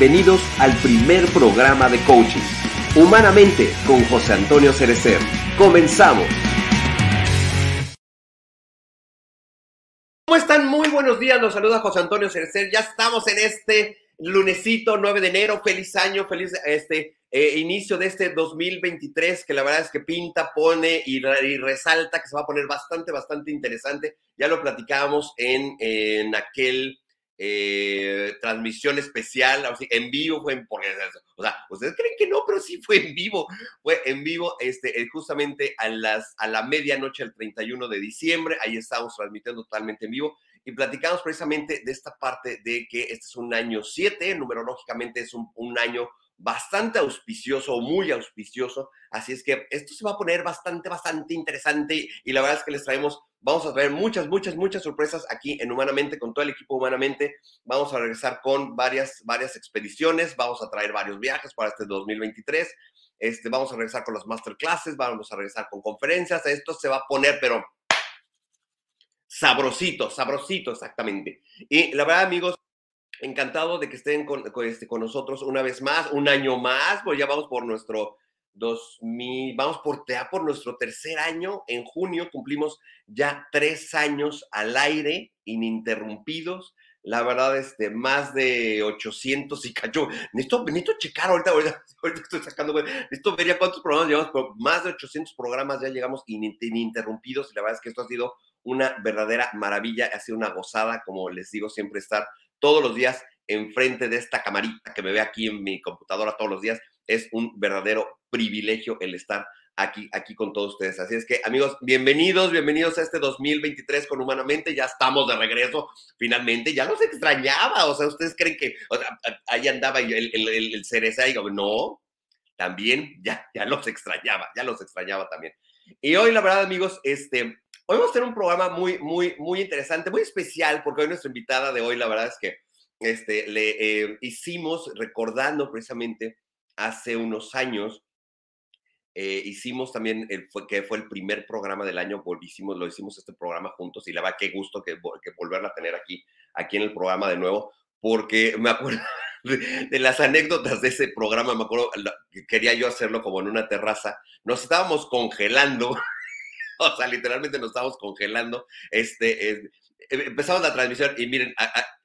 Bienvenidos al primer programa de coaching. Humanamente con José Antonio Cerecer. Comenzamos. ¿Cómo están? Muy buenos días. Nos saluda José Antonio Cerecer. Ya estamos en este lunesito 9 de enero. Feliz año, feliz este eh, inicio de este 2023 que la verdad es que pinta, pone y, resalta que se va a poner bastante, bastante interesante. Ya lo platicábamos en aquel eh, transmisión especial, en vivo fue en, o sea, ustedes creen que no, pero sí fue en vivo, fue en vivo, este, eh, justamente a las, a la medianoche del 31 de diciembre, ahí estamos transmitiendo totalmente en vivo, y platicamos precisamente de esta parte de que este es un año 7, numerológicamente es un, un año bastante auspicioso o muy auspicioso. Así es que esto se va a poner bastante, bastante interesante y la verdad es que les traemos, vamos a traer muchas, muchas, muchas sorpresas aquí en Humanamente, con todo el equipo Humanamente. Vamos a regresar con varias, varias expediciones, vamos a traer varios viajes para este 2023. Este, vamos a regresar con las masterclasses, vamos a regresar con conferencias. Esto se va a poner, pero sabrosito, sabrosito exactamente. Y la verdad, amigos, encantado de que estén con, este, con nosotros una vez más, un año más, pues ya vamos por nuestro 2000, vamos por, ya por nuestro tercer año, en junio cumplimos ya tres años al aire, ininterrumpidos, la verdad, este, más de 800 y cacho, necesito, necesito checar ahorita, ahorita, ahorita estoy sacando, necesito ver ya cuántos programas llevamos, pero más de 800 programas ya llegamos ininterrumpidos y la verdad es que esto ha sido una verdadera maravilla, ha sido una gozada, como les digo, siempre estar todos los días enfrente de esta camarita que me ve aquí en mi computadora todos los días. Es un verdadero privilegio el estar aquí, aquí con todos ustedes. Así es que, amigos, bienvenidos, bienvenidos a este 2023 con Humanamente. Ya estamos de regreso, finalmente. Ya los extrañaba. O sea, ¿ustedes creen que ahí andaba el, cereza? Y digo, no, también ya, ya los extrañaba, ya los extrañaba también. Y hoy, la verdad, amigos, este, Hoy vamos a tener un programa muy, muy, muy interesante, muy especial, porque hoy nuestra invitada de hoy, la verdad es que este, le eh, hicimos, recordando precisamente hace unos años, eh, hicimos también, el, que fue el primer programa del año, volvimos, lo hicimos este programa juntos y la verdad, qué gusto que, que volverla a tener aquí, aquí en el programa de nuevo, porque me acuerdo de, las anécdotas de ese programa, me acuerdo que quería yo hacerlo como en una terraza, nos estábamos congelando o sea, literalmente nos estamos congelando. Este, eh, empezamos la transmisión y miren,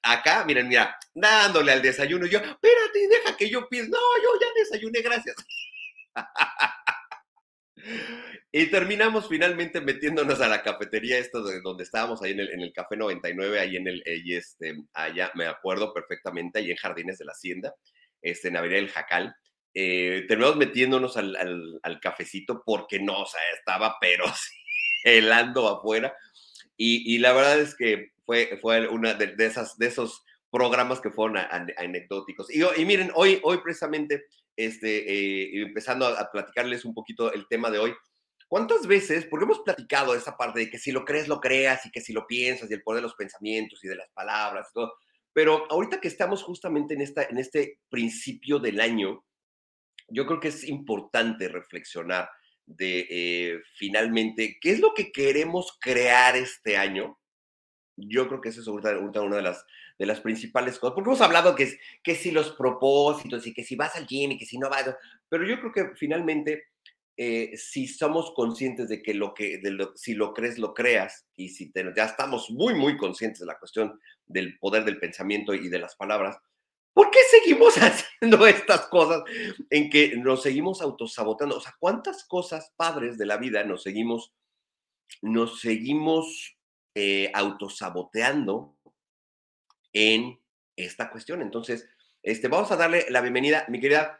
acá, miren, mira, dándole al desayuno. Yo, espérate, deja que yo piense. No, yo ya desayuné, gracias. y terminamos finalmente metiéndonos a la cafetería, esto de donde estábamos, ahí en el, en el Café 99, ahí en el, y este, allá, me acuerdo perfectamente, ahí en Jardines de la Hacienda, este, en Avenida del Jacal. Eh, terminamos metiéndonos al, al, cafecito porque no, o sea, estaba pero helando afuera. Y, y, la verdad es que fue, fue una de, esas, de esos programas que fueron a, anecdóticos. Y, y, miren, hoy, hoy precisamente, este, eh, empezando a, a, platicarles un poquito el tema de hoy, ¿cuántas veces, porque hemos platicado esa parte de que si lo crees, lo creas, y que si lo piensas, y el poder de los pensamientos y de las palabras, y todo, pero ahorita que estamos justamente en, esta, en este principio del año, yo creo que es importante reflexionar de eh, finalmente qué es lo que queremos crear este año. Yo creo que esa es ahorita, una de las, de las principales cosas, porque hemos hablado que, que si los propósitos y que si vas al gym y que si no vas, pero yo creo que finalmente eh, si somos conscientes de que lo que, de lo, si lo crees, lo creas, y si te, ya estamos muy, muy conscientes de la cuestión del poder del pensamiento y de las palabras, ¿Por qué seguimos haciendo estas cosas en que nos seguimos autosaboteando? O sea, ¿cuántas cosas padres de la vida nos seguimos, nos seguimos eh, autosaboteando en esta cuestión? Entonces, este, vamos a darle la bienvenida, mi querida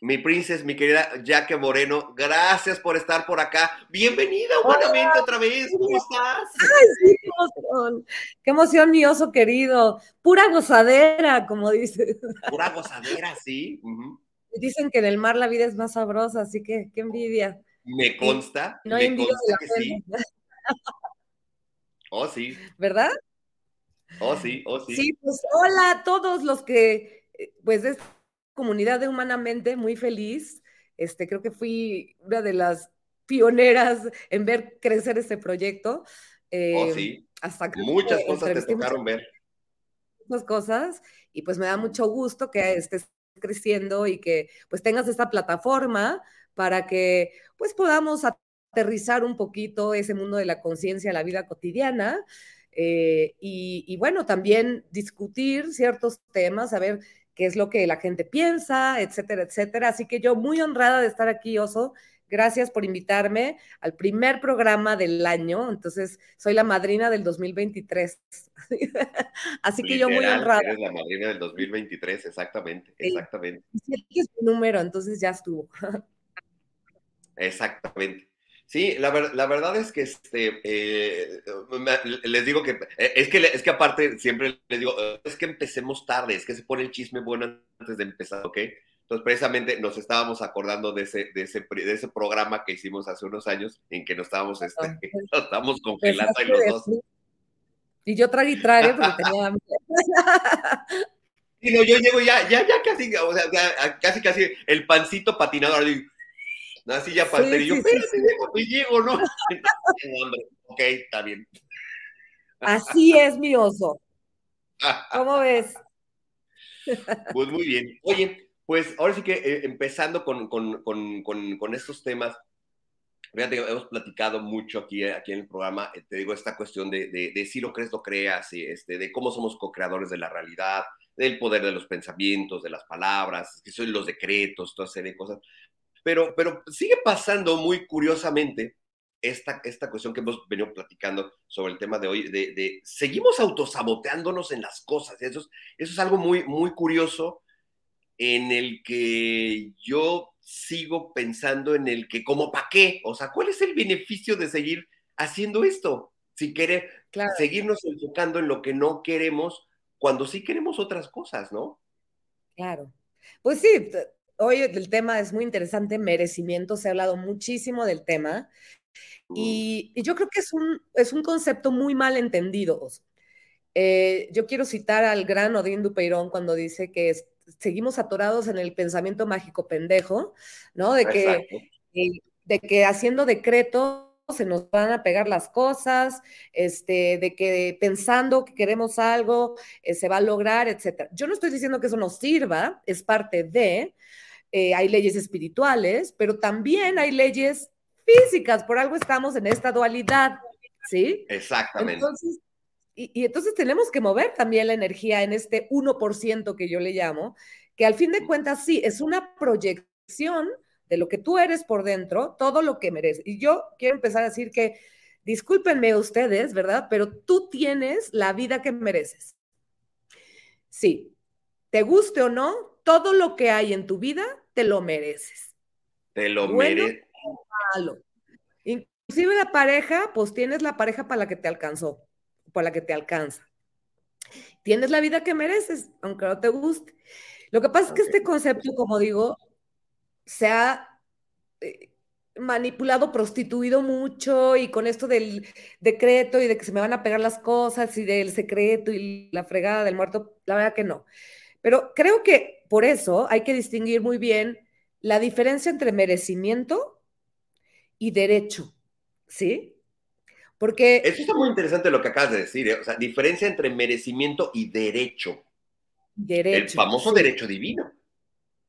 mi princesa, mi querida Jaque Moreno, gracias por estar por acá. Bienvenida humanamente otra vez. ¿Cómo estás? Ay, sí, qué emoción. Qué emoción, mi oso querido. Pura gozadera, como dice. Pura gozadera, sí. Uh -huh. Dicen que en el mar la vida es más sabrosa, así que qué envidia. Me consta. No me consta que sí. Oh, sí. ¿Verdad? Oh, sí, oh, sí. Sí, pues hola a todos los que, eh, pues, es comunidad de Humanamente, muy feliz. Este, creo que fui una de las pioneras en ver crecer este proyecto. Eh, oh, sí. Hasta Muchas cosas te tocaron ver. muchas cosas y pues me da mucho gusto que estés creciendo y que pues tengas esta plataforma para que pues podamos aterrizar un poquito ese mundo de la conciencia, la vida cotidiana. Eh, y, bueno, también discutir ciertos temas, saber qué es lo que la gente piensa, etcétera, etcétera. Así que yo muy honrada de estar aquí, Oso. Gracias por invitarme al primer programa del año. Entonces, soy la madrina del 2023. Así que yo muy honrada. Eres la madrina del 2023, exactamente, exactamente. Sí, es mi número, entonces ya estuvo. Exactamente. Sí, la, verdad es que este, eh, les digo que eh, es, que es que aparte siempre les digo, es que empecemos tarde, es que se pone el chisme bueno antes de empezar, ¿ok? Entonces, precisamente nos estábamos acordando de ese, de ese, de ese programa que hicimos hace unos años en que nos estábamos, este, nos estábamos congelando ahí los dos. Y yo tragué y tragué porque tenía hambre. Y no, yo llego ya, ya, ya casi, o sea, casi, casi el pancito patinador. Así ya para y yo, sí, llego, ¿no? ok, está bien. Así es, mi oso. ¿Cómo ves? Pues muy bien. Oye, pues ahora sí que eh, empezando con, con, con, con, estos temas, fíjate hemos platicado mucho aquí, aquí en el programa, eh, te digo, esta cuestión de, de, de si lo crees, lo creas, este, de cómo somos co-creadores de la realidad, del poder de los pensamientos, de las palabras, que son los decretos, toda serie de cosas. Pero, pero sigue pasando muy curiosamente esta, esta cuestión que hemos venido platicando sobre el tema de hoy, de, de seguimos autosaboteándonos en las cosas. Eso es, eso es algo muy, muy curioso en el que yo sigo pensando en el que, como para qué? O sea, ¿cuál es el beneficio de seguir haciendo esto? Si quiere seguirnos enfocando en lo que no queremos, cuando sí queremos otras cosas, ¿no? Claro. Pues sí, hoy el tema es muy interesante, merecimiento, se ha hablado muchísimo del tema y, yo creo que es un, es un concepto muy mal entendido. Eh, yo quiero citar al gran Odín Dupeirón cuando dice que seguimos atorados en el pensamiento mágico pendejo, ¿no? De que, eh, de que haciendo decretos se nos van a pegar las cosas, este, de que pensando que queremos algo eh, se va a lograr, etc. Yo no estoy diciendo que eso nos sirva, es parte de, eh, hay leyes espirituales, pero también hay leyes físicas, por algo estamos en esta dualidad, ¿sí? Exactamente. Entonces, y, y entonces tenemos que mover también la energía en este 1% que yo le llamo, que al fin de cuentas sí, es una proyección de lo que tú eres por dentro, todo lo que mereces. Y yo quiero empezar a decir que, discúlpenme ustedes, ¿verdad? Pero tú tienes la vida que mereces. Sí, te guste o no, todo lo que hay en tu vida te lo mereces. Te lo mereces. Inclusive la pareja, pues tienes la pareja para la que te alcanzó, para la que te alcanza. Tienes la vida que mereces, aunque no te guste. Lo que pasa es que este concepto, como digo, se ha eh, manipulado, prostituido mucho y con esto del decreto y de que se me van a pegar las cosas y del secreto y la fregada del muerto, la verdad que no. Pero creo que por eso hay que distinguir muy bien la diferencia entre merecimiento y derecho, ¿sí? Porque... Eso está muy interesante lo que acabas de decir, ¿eh? o sea, diferencia entre merecimiento y derecho. Derecho. El famoso derecho divino.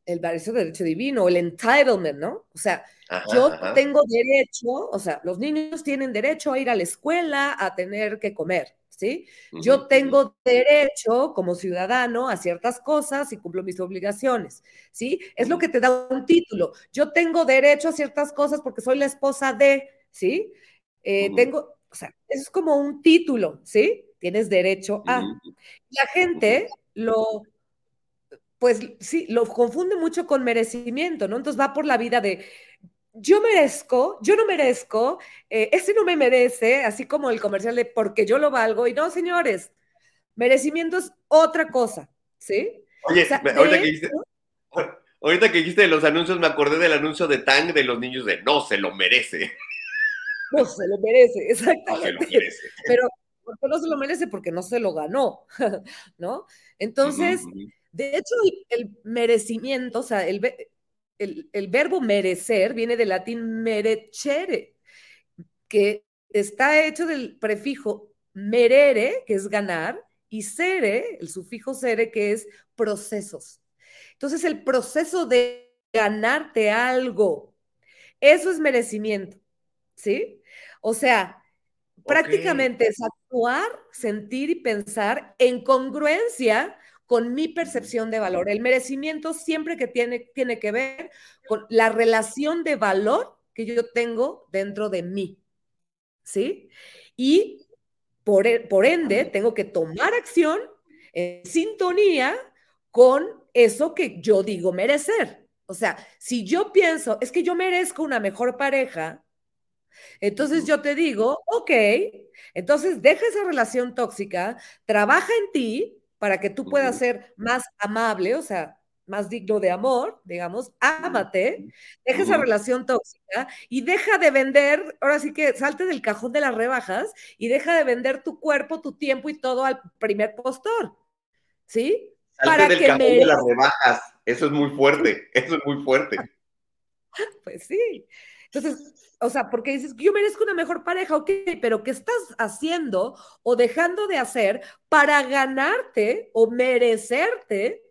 El derecho divino, el entitlement, ¿no? O sea, yo tengo derecho, o sea, los niños tienen derecho a ir a la escuela, a tener que comer. ¿Sí? Yo tengo derecho como ciudadano a ciertas cosas y cumplo mis obligaciones, ¿sí? Es lo que te da un título. Yo tengo derecho a ciertas cosas porque soy la esposa de, ¿sí? Eh, tengo, o sea, es como un título, ¿sí? Tienes derecho a. La gente lo, pues sí, lo confunde mucho con merecimiento, ¿no? Entonces va por la vida de, yo merezco, yo no merezco, eh, ese no me merece, así como el comercial de porque yo lo valgo. Y no, señores, merecimiento es otra cosa, ¿sí? Oye, ahorita, que dijiste, de los anuncios, me acordé del anuncio de Tang de los niños de no se lo merece. No se lo merece, exactamente. No se lo merece. Pero ¿por qué no se lo merece? Porque no se lo ganó, ¿no? Entonces, de hecho, el, merecimiento, o sea, el, el, verbo merecer viene del latín merecere, que está hecho del prefijo merere, que es ganar, y sere, el sufijo sere, que es procesos. Entonces, el proceso de ganarte algo, eso es merecimiento, ¿sí? O sea, prácticamente es actuar, sentir y pensar en congruencia con mi percepción de valor. El merecimiento siempre que tiene, tiene que ver con la relación de valor que yo tengo dentro de mí, ¿sí? Y por, e, por ende, tengo que tomar acción en sintonía con eso que yo digo merecer. O sea, si yo pienso, es que yo merezco una mejor pareja, entonces yo te digo, ok, entonces deja esa relación tóxica, trabaja en ti para que tú puedas ser más amable, o sea, más digno de amor, digamos, ámate, deja esa relación tóxica y deja de vender, ahora sí que salte del cajón de las rebajas y deja de vender tu cuerpo, tu tiempo y todo al primer postor, ¿sí? Salte para del cajón de las rebajas, eso es muy fuerte, eso es muy fuerte. Pues sí. Entonces, o sea, porque dices, yo merezco una mejor pareja, ok, pero ¿qué estás haciendo o dejando de hacer para ganarte o merecerte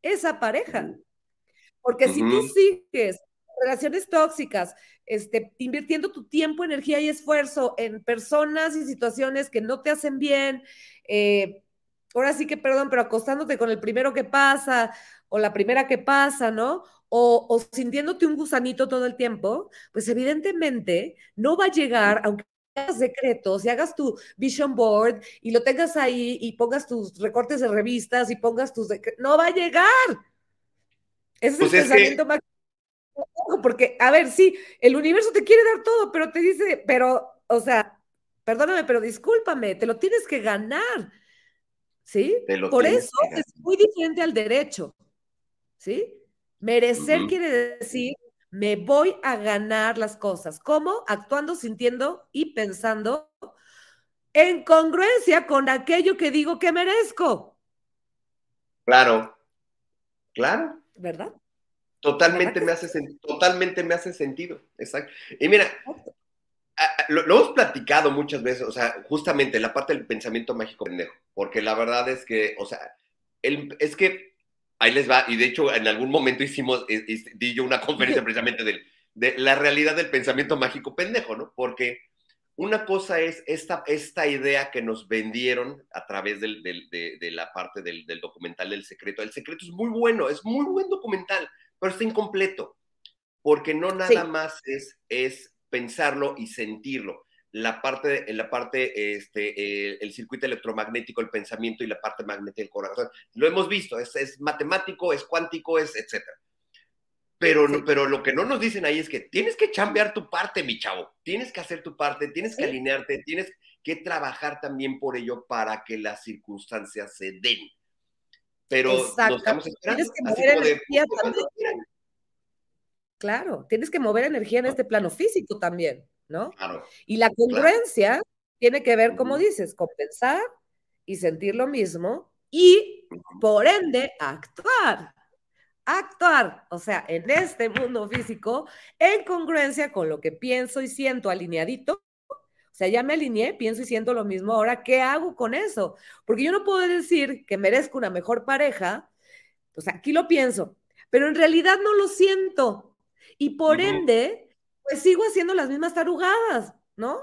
esa pareja? Porque si tú sigues relaciones tóxicas, este, invirtiendo tu tiempo, energía y esfuerzo en personas y situaciones que no te hacen bien, eh, ahora sí que perdón, pero acostándote con el primero que pasa o la primera que pasa, ¿no? o, sintiéndote un gusanito todo el tiempo, pues evidentemente no va a llegar, aunque hagas secretos y hagas tu vision board y lo tengas ahí y pongas tus recortes de revistas y pongas tus... No va a llegar. Ese es el pues pensamiento más... Porque, a ver, sí, el universo te quiere dar todo, pero te dice, pero, o sea, perdóname, pero discúlpame, te lo tienes que ganar. ¿Sí? Por eso es muy diferente al derecho. ¿Sí? Merecer quiere decir, me voy a ganar las cosas. ¿Cómo? Actuando, sintiendo y pensando en congruencia con aquello que digo que merezco. Claro, claro. ¿Verdad? Totalmente me hace totalmente me hace sentido, exacto. Y mira, lo, hemos platicado muchas veces, o sea, justamente la parte del pensamiento mágico pendejo, porque la verdad es que, o sea, el, es que ahí les va, y de hecho en algún momento hicimos, eh, di yo una conferencia precisamente de la realidad del pensamiento mágico pendejo, ¿no? Porque una cosa es esta, esta idea que nos vendieron a través de, la parte del, documental del secreto. El secreto es muy bueno, es muy buen documental, pero está incompleto, porque no nada más es, es pensarlo y sentirlo la parte, la parte, este, el circuito electromagnético, el pensamiento y la parte magnética del corazón. Lo hemos visto, es, matemático, es cuántico, es etcétera. Pero, pero lo que no nos dicen ahí es que tienes que chambear tu parte, mi chavo. Tienes que hacer tu parte, tienes que alinearte, tienes que trabajar también por ello para que las circunstancias se den. Pero nos estamos esperando. Tienes que mover energía también. Claro, tienes que mover energía en este plano físico también. ¿no? Y la congruencia tiene que ver, como dices, con pensar y sentir lo mismo y, por ende, actuar. Actuar, o sea, en este mundo físico, en congruencia con lo que pienso y siento alineadito. O sea, ya me alineé, pienso y siento lo mismo. Ahora, ¿qué hago con eso? Porque yo no puedo decir que merezco una mejor pareja. O sea, aquí lo pienso, pero en realidad no lo siento. Y por ende, pues sigo haciendo las mismas tarugadas, ¿no?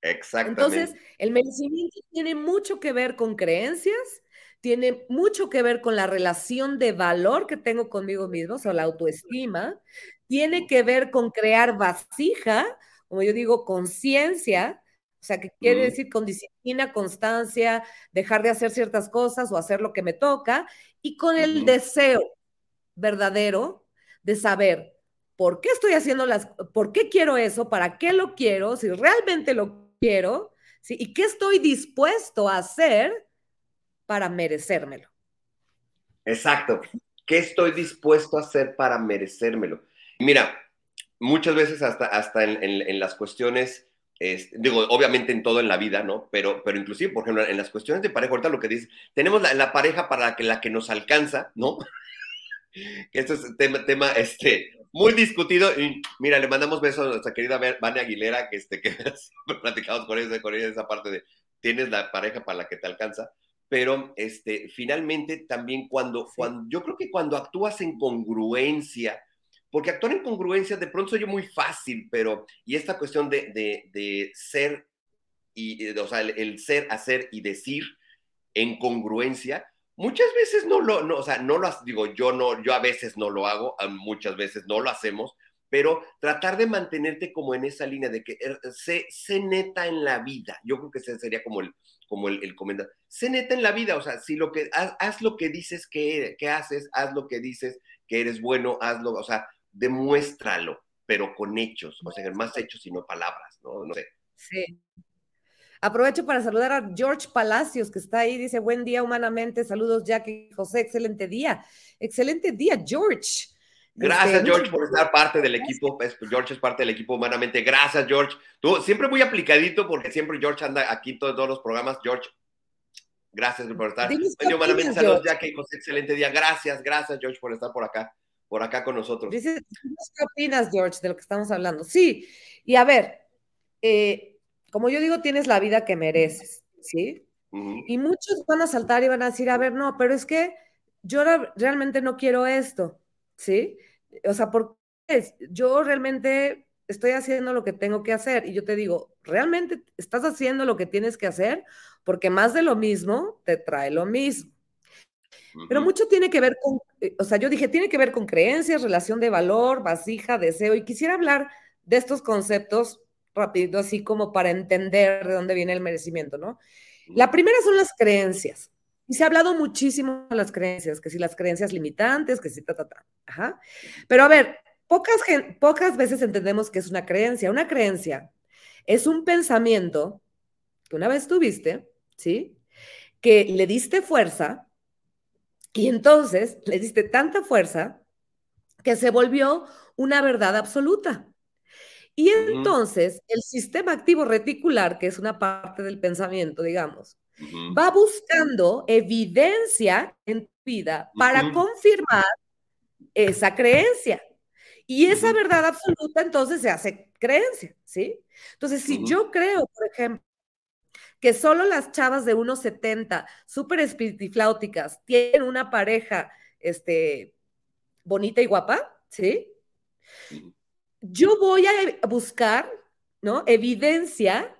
Exactamente. Entonces, el merecimiento tiene mucho que ver con creencias, tiene mucho que ver con la relación de valor que tengo conmigo mismo, o sea, la autoestima, tiene que ver con crear vasija, como yo digo, conciencia, o sea, que quiere decir con disciplina, constancia, dejar de hacer ciertas cosas o hacer lo que me toca, y con el deseo verdadero de saber por qué estoy haciendo las, por qué quiero eso, para qué lo quiero, si realmente lo quiero, ¿sí? y qué estoy dispuesto a hacer para merecérmelo. Exacto. ¿Qué estoy dispuesto a hacer para merecérmelo? Mira, muchas veces hasta, hasta en, las cuestiones, digo, obviamente en todo en la vida, ¿no? Pero, pero inclusive, por ejemplo, en las cuestiones de pareja, ahorita lo que dices, tenemos la, la pareja para que, la que nos alcanza, ¿no? Esto es tema, tema este, muy discutido. Y mira, le mandamos besos a nuestra querida Vania Aguilera, que, este, que platicamos con ella, con ella esa parte de tienes la pareja para la que te alcanza, pero este, finalmente también cuando, cuando, yo creo que cuando actúas en congruencia, porque actuar en congruencia de pronto soy muy fácil, pero, y esta cuestión de, de, de ser, y, o sea, el, ser, hacer y decir en congruencia, muchas veces no lo, no, o sea, no lo, digo, yo no, yo a veces no lo hago, muchas veces no lo hacemos, pero tratar de mantenerte como en esa línea de que er, sé, neta en la vida, yo creo que ese sería como el, como el comentario, sé neta en la vida, o sea, si lo que, haz, haz lo que dices que, que haces, haz lo que dices que eres bueno, hazlo, o sea, demuéstralo, pero con hechos, o sea, más hechos y no palabras, ¿no? No sé. Sí. Aprovecho para saludar a George Palacios, que está ahí, dice, buen día humanamente, saludos Jackie José, excelente día, excelente día, George. Gracias, este, George, por estar parte del equipo. George es parte del equipo humanamente. Gracias, George. Tú siempre muy aplicadito porque siempre George anda aquí en todos, los programas. George, gracias por estar. humanamente, saludos, Jackie José, excelente día. Gracias, gracias, George, por estar por acá por acá con nosotros. Dice, ¿qué opinas, George, de lo que estamos hablando? Sí, y a ver, eh, como yo digo, tienes la vida que mereces, ¿sí? Y muchos van a saltar y van a decir, a ver, no, pero es que yo realmente no quiero esto, ¿sí? O sea, porque yo realmente estoy haciendo lo que tengo que hacer y yo te digo, ¿realmente estás haciendo lo que tienes que hacer? Porque más de lo mismo te trae lo mismo. Pero mucho tiene que ver con, o sea, yo dije, tiene que ver con creencias, relación de valor, vasija, deseo, y quisiera hablar de estos conceptos rápido, así como para entender de dónde viene el merecimiento, ¿no? La primera son las creencias. Y se ha hablado muchísimo de las creencias, que si las creencias limitantes, que si ta, ta, ta. Ajá. Pero a ver, pocas, pocas veces entendemos que es una creencia. Una creencia es un pensamiento que una vez tuviste, ¿sí? Que le diste fuerza, y entonces le diste tanta fuerza que se volvió una verdad absoluta. Y entonces el sistema activo reticular, que es una parte del pensamiento, digamos, va buscando evidencia en tu vida para confirmar esa creencia. Y esa verdad absoluta entonces se hace creencia, ¿sí? Entonces, si yo creo, por ejemplo, que solo las chavas de 1,70, súper espiritifláuticas, tienen una pareja este, bonita y guapa, ¿sí? Yo voy a buscar, ¿no? Evidencia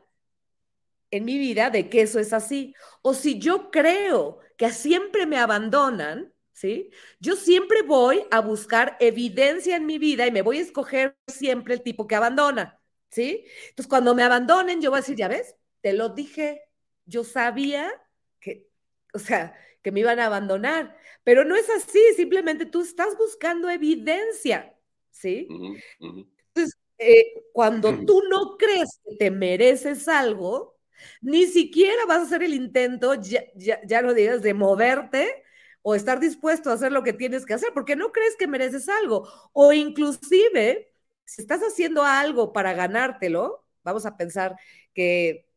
en mi vida de que eso es así. O si yo creo que siempre me abandonan, ¿sí? Yo siempre voy a buscar evidencia en mi vida y me voy a escoger siempre el tipo que abandona, ¿sí? Entonces, cuando me abandonen, yo voy a decir, ya ves, te lo dije, yo sabía que, o sea, que me iban a abandonar, pero no es así, simplemente tú estás buscando evidencia, ¿sí? Entonces, eh, cuando tú no crees que te mereces algo, ni siquiera vas a hacer el intento, ya, ya, ya lo digas, de moverte o estar dispuesto a hacer lo que tienes que hacer, porque no crees que mereces algo, o inclusive, si estás haciendo algo para ganártelo, vamos a pensar que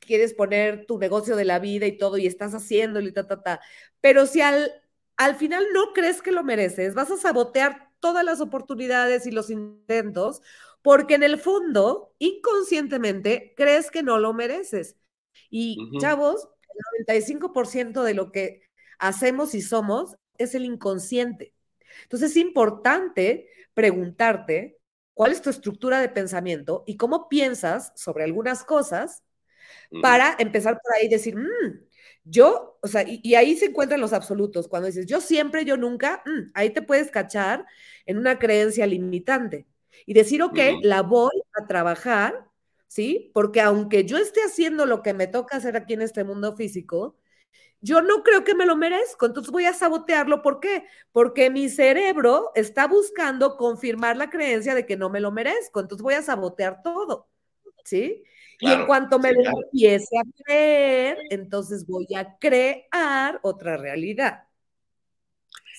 quieres poner tu negocio de la vida y todo y estás haciéndolo y ta, ta, ta. Pero si al, al final no crees que lo mereces, vas a sabotear todas las oportunidades y los intentos porque en el fondo, inconscientemente, crees que no lo mereces. Y chavos, el 95% de lo que hacemos y somos es el inconsciente. Entonces es importante preguntarte cuál es tu estructura de pensamiento y cómo piensas sobre algunas cosas para empezar por ahí y decir, mm, yo, o sea, y, ahí se encuentran los absolutos. Cuando dices, yo siempre, yo nunca, mm, ahí te puedes cachar en una creencia limitante y decir, ok, la voy a trabajar, ¿sí? Porque aunque yo esté haciendo lo que me toca hacer aquí en este mundo físico, yo no creo que me lo merezco, entonces voy a sabotearlo. ¿Por qué? Porque mi cerebro está buscando confirmar la creencia de que no me lo merezco, entonces voy a sabotear todo, ¿sí? Y en cuanto me lo empiece a creer, entonces voy a crear otra realidad.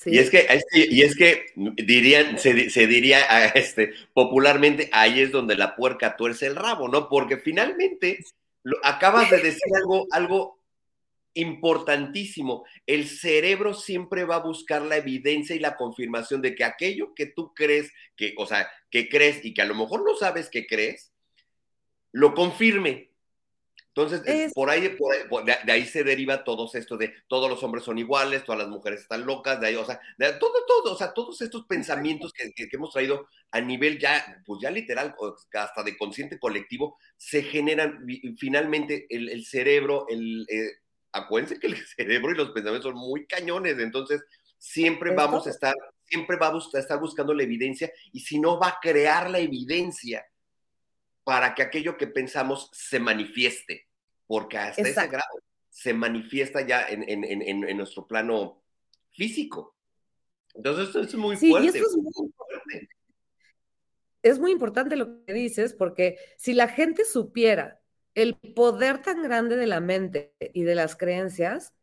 Y es que, y es que dirían, se, diría este, popularmente, ahí es donde la puerca tuerce el rabo, ¿no? Porque finalmente lo, acabas de decir algo, algo importantísimo. El cerebro siempre va a buscar la evidencia y la confirmación de que aquello que tú crees, que, o sea, que crees y que a lo mejor no sabes que crees, lo confirme. Entonces, por, ahí, de, ahí se deriva todo esto de todos los hombres son iguales, todas las mujeres están locas, de ahí, o sea, todo, todo, o sea, todos estos pensamientos que, hemos traído a nivel ya, pues ya literal, hasta de consciente colectivo, se generan finalmente el, cerebro, el, eh, acuérdense que el cerebro y los pensamientos son muy cañones, entonces siempre vamos a estar, siempre vamos a estar buscando la evidencia y si no va a crear la evidencia para que aquello que pensamos se manifieste, porque hasta ese grado se manifiesta ya en, nuestro plano físico. Entonces, esto es muy fuerte. es, muy fuerte. es muy importante lo que dices, porque si la gente supiera el poder tan grande de la mente y de las creencias,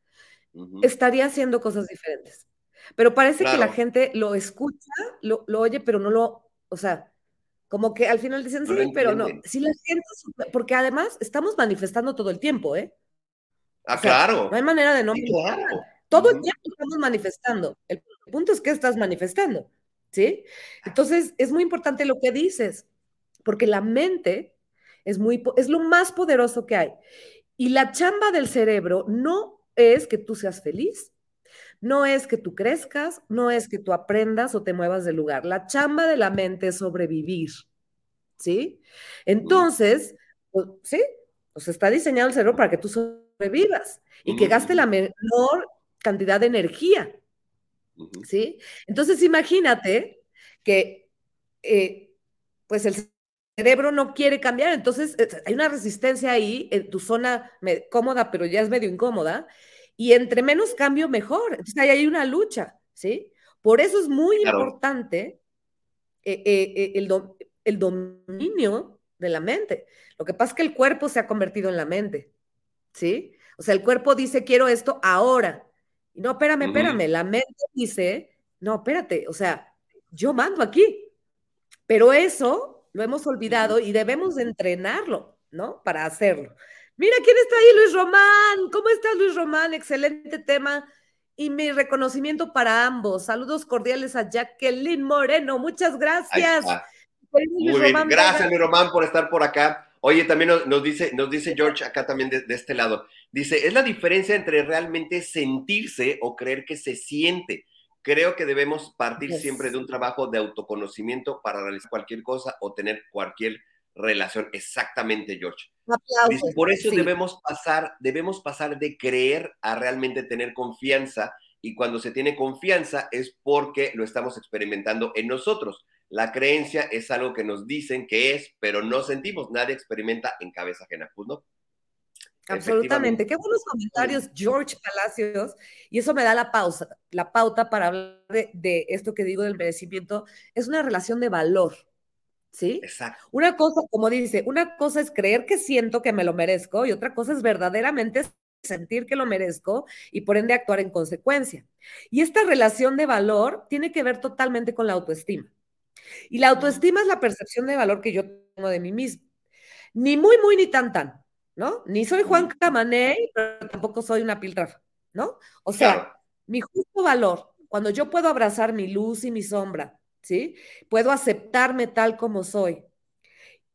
estaría haciendo cosas diferentes. Pero parece que la gente lo escucha, lo, oye, pero no lo, o sea, como que al final dicen, sí, pero no. Si la gente, porque además estamos manifestando todo el tiempo, ¿eh? Ah, claro. No hay manera de no Todo el tiempo estamos manifestando. El punto es que estás manifestando, ¿sí? Entonces, es muy importante lo que dices, porque la mente es, muy, es lo más poderoso que hay. Y la chamba del cerebro no es que tú seas feliz, no es que tú crezcas, no es que tú aprendas o te muevas del lugar. La chamba de la mente es sobrevivir, ¿sí? Entonces, pues, sí, pues está diseñado el cerebro para que tú sobrevivas y que gaste la menor cantidad de energía, ¿sí? Entonces, imagínate que, eh, pues el cerebro no quiere cambiar, entonces eh, hay una resistencia ahí en tu zona cómoda, pero ya es medio incómoda, y entre menos cambio, mejor. Entonces ahí hay una lucha, ¿sí? Por eso es muy importante eh, eh, eh, el, el, dominio de la mente. Lo que pasa es que el cuerpo se ha convertido en la mente, ¿sí? O sea, el cuerpo dice, quiero esto ahora. Y no, espérame, espérame. La mente dice, no, espérate, o sea, yo mando aquí. Pero eso lo hemos olvidado y debemos de entrenarlo, ¿no? Para hacerlo. Mira quién está ahí, Luis Román. ¿Cómo estás, Luis Román? Excelente tema. Y mi reconocimiento para ambos. Saludos cordiales a Jacqueline Moreno. Muchas gracias. Muy bien. Gracias, Luis Román, por estar por acá. Oye, también nos, dice, nos dice George acá también de, este lado. Dice, es la diferencia entre realmente sentirse o creer que se siente. Creo que debemos partir siempre de un trabajo de autoconocimiento para realizar cualquier cosa o tener cualquier relación. Exactamente, George. por eso debemos pasar, debemos pasar de creer a realmente tener confianza. Y cuando se tiene confianza es porque lo estamos experimentando en nosotros. La creencia es algo que nos dicen que es, pero no sentimos. Nadie experimenta en cabeza ajena, pues, no. Absolutamente. Qué buenos comentarios, George Palacios. Y eso me da la pausa, la pauta para hablar de, de esto que digo del merecimiento. Es una relación de valor. ¿Sí? Exacto. Una cosa, como dice, una cosa es creer que siento que me lo merezco y otra cosa es verdaderamente sentir que lo merezco y por ende actuar en consecuencia. Y esta relación de valor tiene que ver totalmente con la autoestima. Y la autoestima es la percepción de valor que yo tengo de mí mismo. Ni muy, muy, ni tan, tan, ¿no? Ni soy Juan Camaney, pero tampoco soy una piltrafa, ¿no? O sea, mi justo valor, cuando yo puedo abrazar mi luz y mi sombra, ¿sí? Puedo aceptarme tal como soy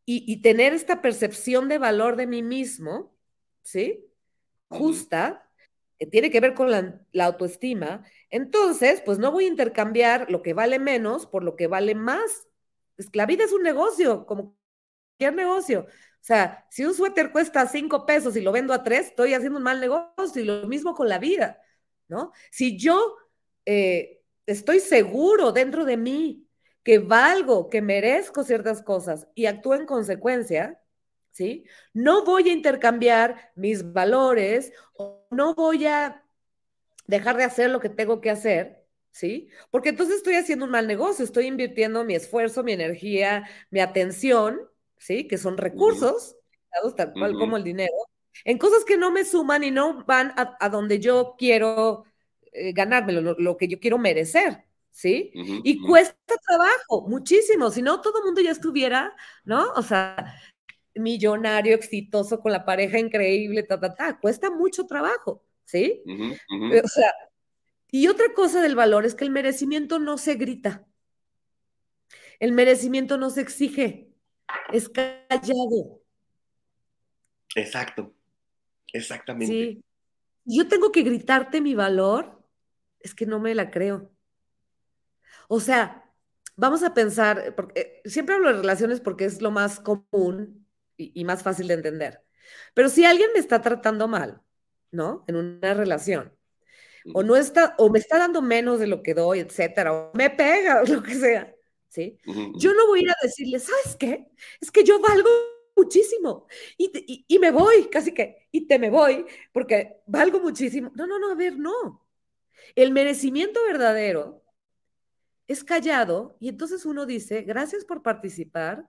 y, tener esta percepción de valor de mí mismo, ¿sí? Justa, que tiene que ver con la, autoestima, entonces, pues no voy a intercambiar lo que vale menos por lo que vale más. Es la vida es un negocio, como cualquier negocio. O sea, si un suéter cuesta cinco pesos y lo vendo a tres, estoy haciendo un mal negocio y lo mismo con la vida, ¿no? Si yo eh, estoy seguro dentro de mí que valgo, que merezco ciertas cosas y actúo en consecuencia, ¿sí? No voy a intercambiar mis valores o no voy a dejar de hacer lo que tengo que hacer, ¿sí? Porque entonces estoy haciendo un mal negocio, estoy invirtiendo mi esfuerzo, mi energía, mi atención, ¿sí? Que son recursos, tal cual como el dinero, en cosas que no me suman y no van a, a donde yo quiero eh, ganármelo, lo, que yo quiero merecer, ¿sí? y cuesta trabajo, muchísimo, si no todo el mundo ya estuviera, ¿no? O sea, millonario, exitoso, con la pareja increíble, ta, ta, ta, cuesta mucho trabajo, ¿sí? O sea, y otra cosa del valor es que el merecimiento no se grita, el merecimiento no se exige, es callado. Exacto. Exactamente. Sí. Yo tengo que gritarte mi valor, es que no me la creo. O sea, vamos a pensar, porque eh, siempre hablo de relaciones porque es lo más común y, más fácil de entender. Pero si alguien me está tratando mal, ¿no? En una relación, o no está, o me está dando menos de lo que doy, etcétera, o me pega, o lo que sea, ¿sí? Yo no voy a ir a decirle, ¿sabes qué? Es que yo valgo muchísimo y, y, me voy, casi que, y te me voy, porque valgo muchísimo. No, no, no, a ver, no. El merecimiento verdadero es callado y entonces uno dice, gracias por participar,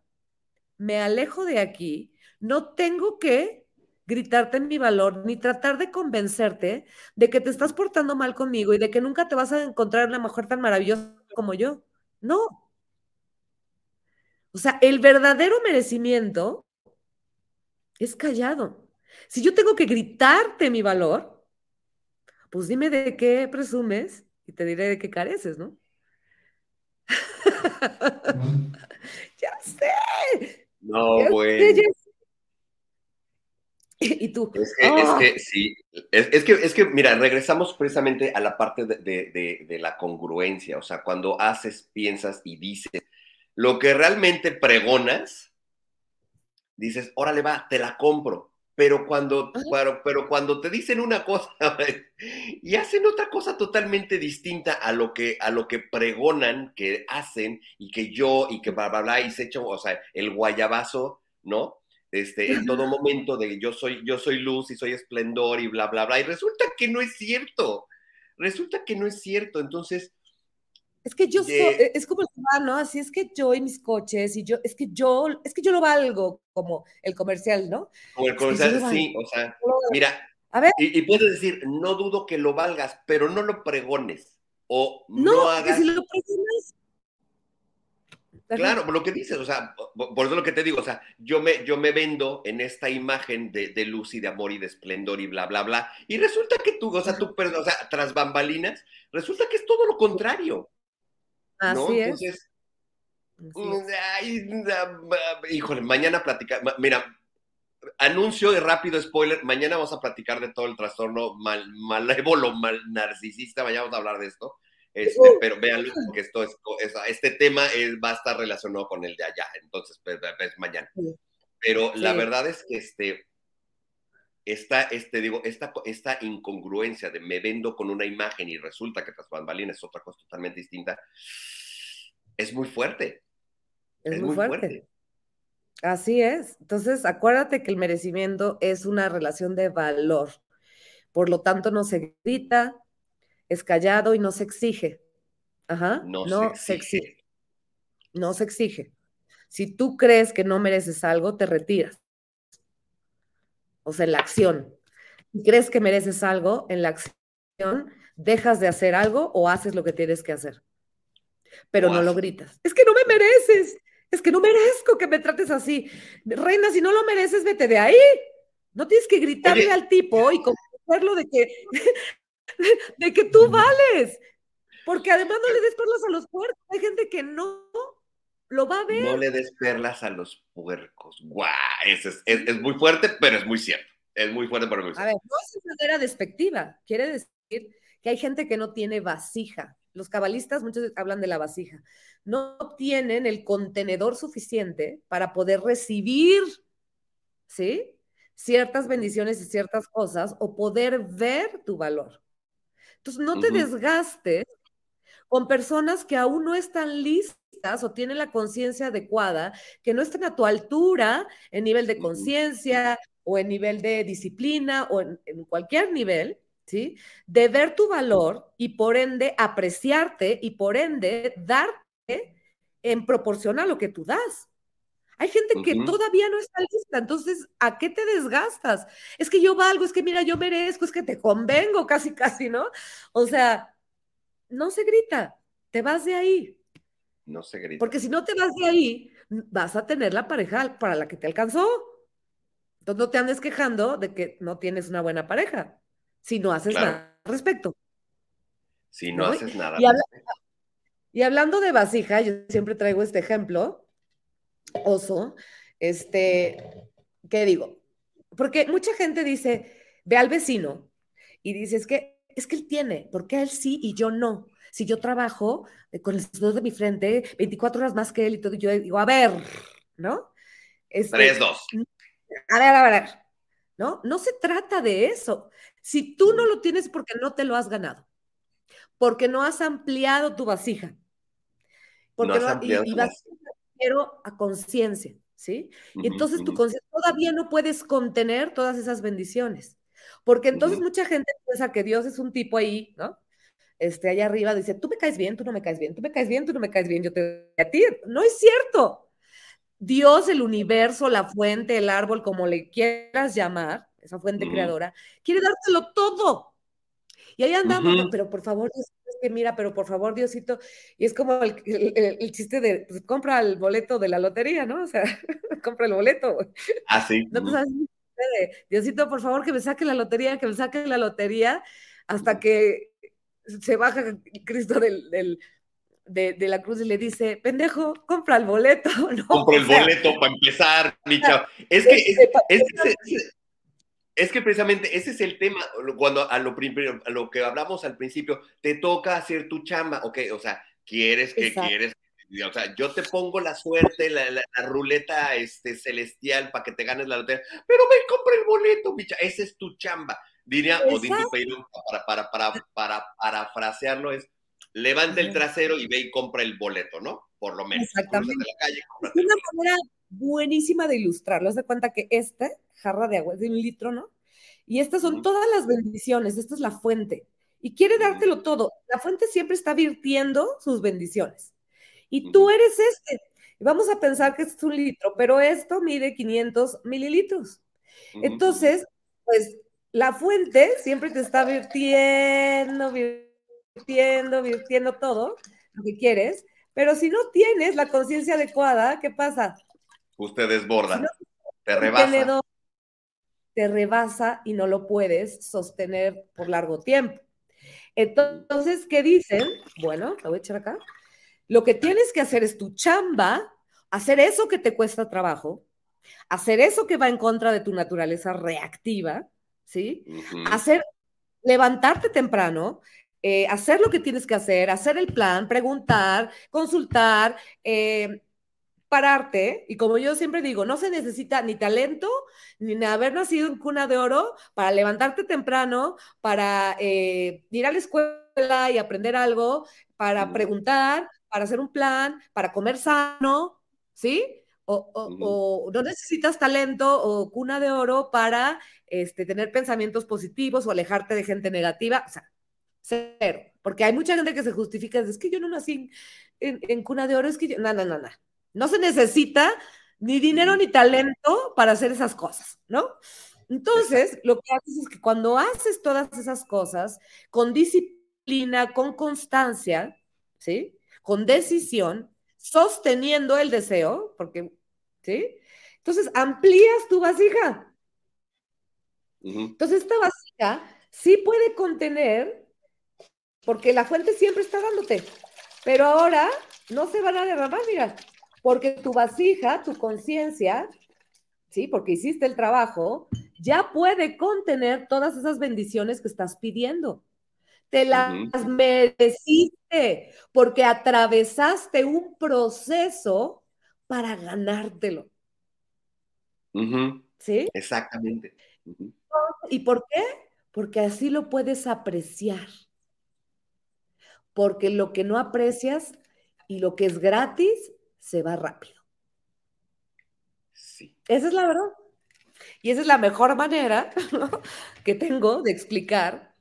me alejo de aquí, no tengo que gritarte mi valor, ni tratar de convencerte de que te estás portando mal conmigo y de que nunca te vas a encontrar una mujer tan maravillosa como yo. No. O sea, el verdadero merecimiento es callado. Si yo tengo que gritarte mi valor, pues dime de qué presumes y te diré de qué careces, ¿no? ya sé. No, bueno. Y tú. Es que, es ¡ah! que sí. Es, que, es que, mira, regresamos precisamente a la parte de, de, la congruencia. O sea, cuando haces, piensas y dices lo que realmente pregonas, dices, órale, va, te la compro. Pero cuando, pero, pero cuando te dicen una cosa y hacen otra cosa totalmente distinta a lo que, a lo que pregonan que hacen y que yo y que bla, bla, bla, y se echan, o sea, el guayabazo, ¿no? Este, en todo momento de yo soy, yo soy luz y soy esplendor y bla, bla, bla. Y resulta que no es cierto. Resulta que no es cierto. Entonces, es que yo soy, e, es como el ¿no? Así es que yo y mis coches, y yo, es que yo, es que yo lo valgo, como el comercial, ¿no? Como el comercial, sí, o sea, mira, a ver. Y, puedes decir, no dudo que lo valgas, pero no lo pregones. O no, no hagas. Si lo pregones. Claro, por lo que dices, o sea, por eso lo que te digo, o sea, yo me, yo me vendo en esta imagen de, de luz y de amor y de esplendor y bla, bla, bla, y resulta que tú, o sea, tú, o sea, tras bambalinas, resulta que es todo lo contrario. Así es. híjole, mañana platicar, mira, anuncio de rápido spoiler, mañana vamos a platicar de todo el trastorno mal, malévolo, mal narcisista, mañana vamos a hablar de esto, este, uh. pero véanlo, porque esto es, este tema va a estar relacionado con el de allá, entonces, pues, pues mañana. Pero la verdad es que este, esta, este, digo, esta, esta incongruencia de me vendo con una imagen y resulta que tras bambalinas es otra cosa totalmente distinta, es muy fuerte. Es, muy, fuerte. Así es. Entonces, acuérdate que el merecimiento es una relación de valor. Por lo tanto, no se grita, es callado y no se exige. Ajá. No, se, exige. No se exige. Si tú crees que no mereces algo, te retiras o sea, en la acción. Si crees que mereces algo, en la acción dejas de hacer algo o haces lo que tienes que hacer. Pero no lo gritas. Es que no me mereces. Es que no merezco que me trates así. Reina, si no lo mereces, vete de ahí. No tienes que gritarle al tipo y convencerlo de que, de que tú vales. Porque además no le des perlas a los puercos. Hay gente que no lo va a ver. No le des perlas a los puercos. ¡Guau! Es, es, muy fuerte, pero es muy cierto. Es muy fuerte, pero muy cierto. A ver, no es de manera despectiva. Quiere decir que hay gente que no tiene vasija. Los cabalistas muchos hablan de la vasija. No tienen el contenedor suficiente para poder recibir, ¿sí? Ciertas bendiciones y ciertas cosas o poder ver tu valor. Entonces, no te desgastes con personas que aún no están listas o tienen la conciencia adecuada, que no estén a tu altura en nivel de conciencia o en nivel de disciplina o en, cualquier nivel, ¿sí? De ver tu valor y por ende apreciarte y por ende darte en proporción a lo que tú das. Hay gente que todavía no está lista, entonces, ¿a qué te desgastas? Es que yo valgo, es que mira, yo merezco, es que te convengo casi, casi, ¿no? O sea, no se grita, te vas de ahí. No se grita. Porque si no te vas de ahí, vas a tener la pareja para la que te alcanzó. Entonces no te andes quejando de que no tienes una buena pareja, si no haces nada al respecto. Si no, haces nada. Y, y, hablando de vasija, yo siempre traigo este ejemplo, oso, este, ¿qué digo? Porque mucha gente dice, ve al vecino y dice, es que, es que él tiene, ¿por qué él sí y yo no? Si yo trabajo eh, con el sudor de mi frente 24 horas más que él y todo, yo digo, a ver, ¿no? Este, Tres, dos. A ver, a ver, ¿no? No se trata de eso. Si tú no lo tienes porque no te lo has ganado, porque no has ampliado tu vasija, porque no, y, y vas a conciencia, ¿sí? Y entonces tu conciencia todavía no puedes contener todas esas bendiciones, porque entonces mucha gente piensa que Dios es un tipo ahí, ¿no? Este, allá arriba dice, tú me caes bien, tú no me caes bien, tú me caes bien, tú no me caes bien, yo te a ti. No es cierto. Dios, el universo, la fuente, el árbol, como le quieras llamar, esa fuente creadora, quiere dártelo todo. Y ahí andamos, pero por favor, Dios, que mira, pero por favor, Diosito, y es como el, chiste de, pues, compra el boleto de la lotería, ¿no? O sea, compra el boleto. Ah, sí. No, pues, Diosito, por favor, que me saque la lotería, que me saque la lotería, hasta que se baja Cristo del, de, la cruz y le dice, pendejo, compra el boleto. ¿no? Compra el boleto para empezar, mi chavo. Es que, es, es que precisamente ese es el tema, cuando a lo, a lo que hablamos al principio, te toca hacer tu chamba, ok, o sea, quieres que quieres, o sea, yo te pongo la suerte, la, la, ruleta este, celestial para que te ganes la lotería, pero ve, compra el boleto, bicha, esa es tu chamba. Diría Odín para, para, para, para, parafrasearlo, es levanta el trasero y ve y compra el boleto, ¿no? Por lo menos. Exactamente. La calle, es una manera buenísima de ilustrarlo. Haz de cuenta que esta jarra de agua es de un litro, ¿no? Y estas son todas las bendiciones, esta es la fuente. Y quiere dártelo todo. La fuente siempre está virtiendo sus bendiciones. Y tú eres este. vamos a pensar que es un litro, pero esto mide 500 mililitros. Entonces, pues la fuente siempre te está virtiendo, virtiendo, virtiendo todo lo que quieres, pero si no tienes la conciencia adecuada, ¿qué pasa? Usted desborda, te rebasa. Te rebasa y no lo puedes sostener por largo tiempo. Entonces, ¿qué dicen? Bueno, te voy a echar acá. Lo que tienes que hacer es tu chamba, hacer eso que te cuesta trabajo, hacer eso que va en contra de tu naturaleza reactiva, ¿sí? Hacer, levantarte temprano, eh, hacer lo que tienes que hacer, hacer el plan, preguntar, consultar, eh, pararte, y como yo siempre digo, no se necesita ni talento, ni haber nacido en cuna de oro para levantarte temprano, para eh, ir a la escuela y aprender algo, para preguntar, para hacer un plan, para comer sano, ¿sí? O, no necesitas talento o cuna de oro para este, tener pensamientos positivos o alejarte de gente negativa. O sea, cero. Porque hay mucha gente que se justifica, es que yo no nací en, cuna de oro, es que yo, no, no, no, no. No se necesita ni dinero ni talento para hacer esas cosas, ¿no? Entonces, lo que haces es que cuando haces todas esas cosas con disciplina, con constancia, ¿sí? Con decisión, sosteniendo el deseo, porque ¿sí? Entonces amplías tu vasija. Entonces esta vasija sí puede contener, porque la fuente siempre está dándote, pero ahora no se van a derramar, mira, porque tu vasija, tu conciencia, ¿sí? Porque hiciste el trabajo, ya puede contener todas esas bendiciones que estás pidiendo. Te las mereciste porque atravesaste un proceso para ganártelo. ¿Sí? Exactamente. ¿Y por qué? Porque así lo puedes apreciar. Porque lo que no aprecias y lo que es gratis se va rápido. Sí. Esa es la verdad. Y esa es la mejor manera que tengo de explicar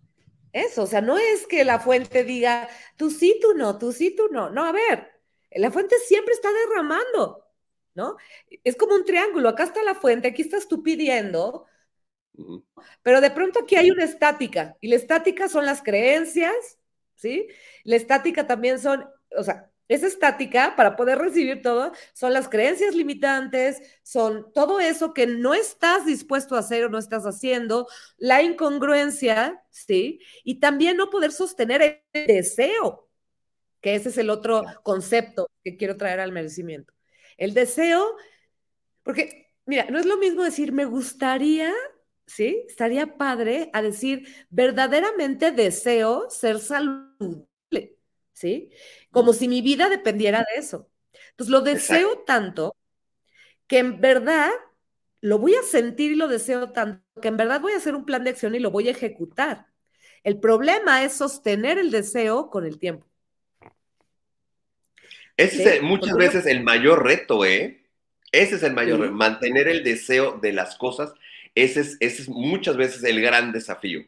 eso. O sea, no es que la fuente diga, tú sí, tú no, tú sí, tú no. No, a ver, la fuente siempre está derramando, ¿no? Es como un triángulo, acá está la fuente, aquí estás tú pidiendo, pero de pronto aquí hay una estática, y la estática son las creencias, ¿sí? La estática también son, o sea, esa estática para poder recibir todo son las creencias limitantes, son todo eso que no estás dispuesto a hacer o no estás haciendo, la incongruencia, ¿sí? Y también no poder sostener el deseo, que ese es el otro concepto que quiero traer al merecimiento. El deseo, porque, mira, no es lo mismo decir me gustaría ¿sí? Estaría padre a decir, verdaderamente deseo ser saludable, ¿sí? Como si mi vida dependiera de eso. Entonces lo deseo tanto que en verdad lo voy a sentir y lo deseo tanto que en verdad voy a hacer un plan de acción y lo voy a ejecutar. El problema es sostener el deseo con el tiempo. Ese es muchas veces el mayor reto, ¿eh? Ese es el mayor reto, mantener el deseo de las cosas. Ese es, ese es muchas veces el gran desafío.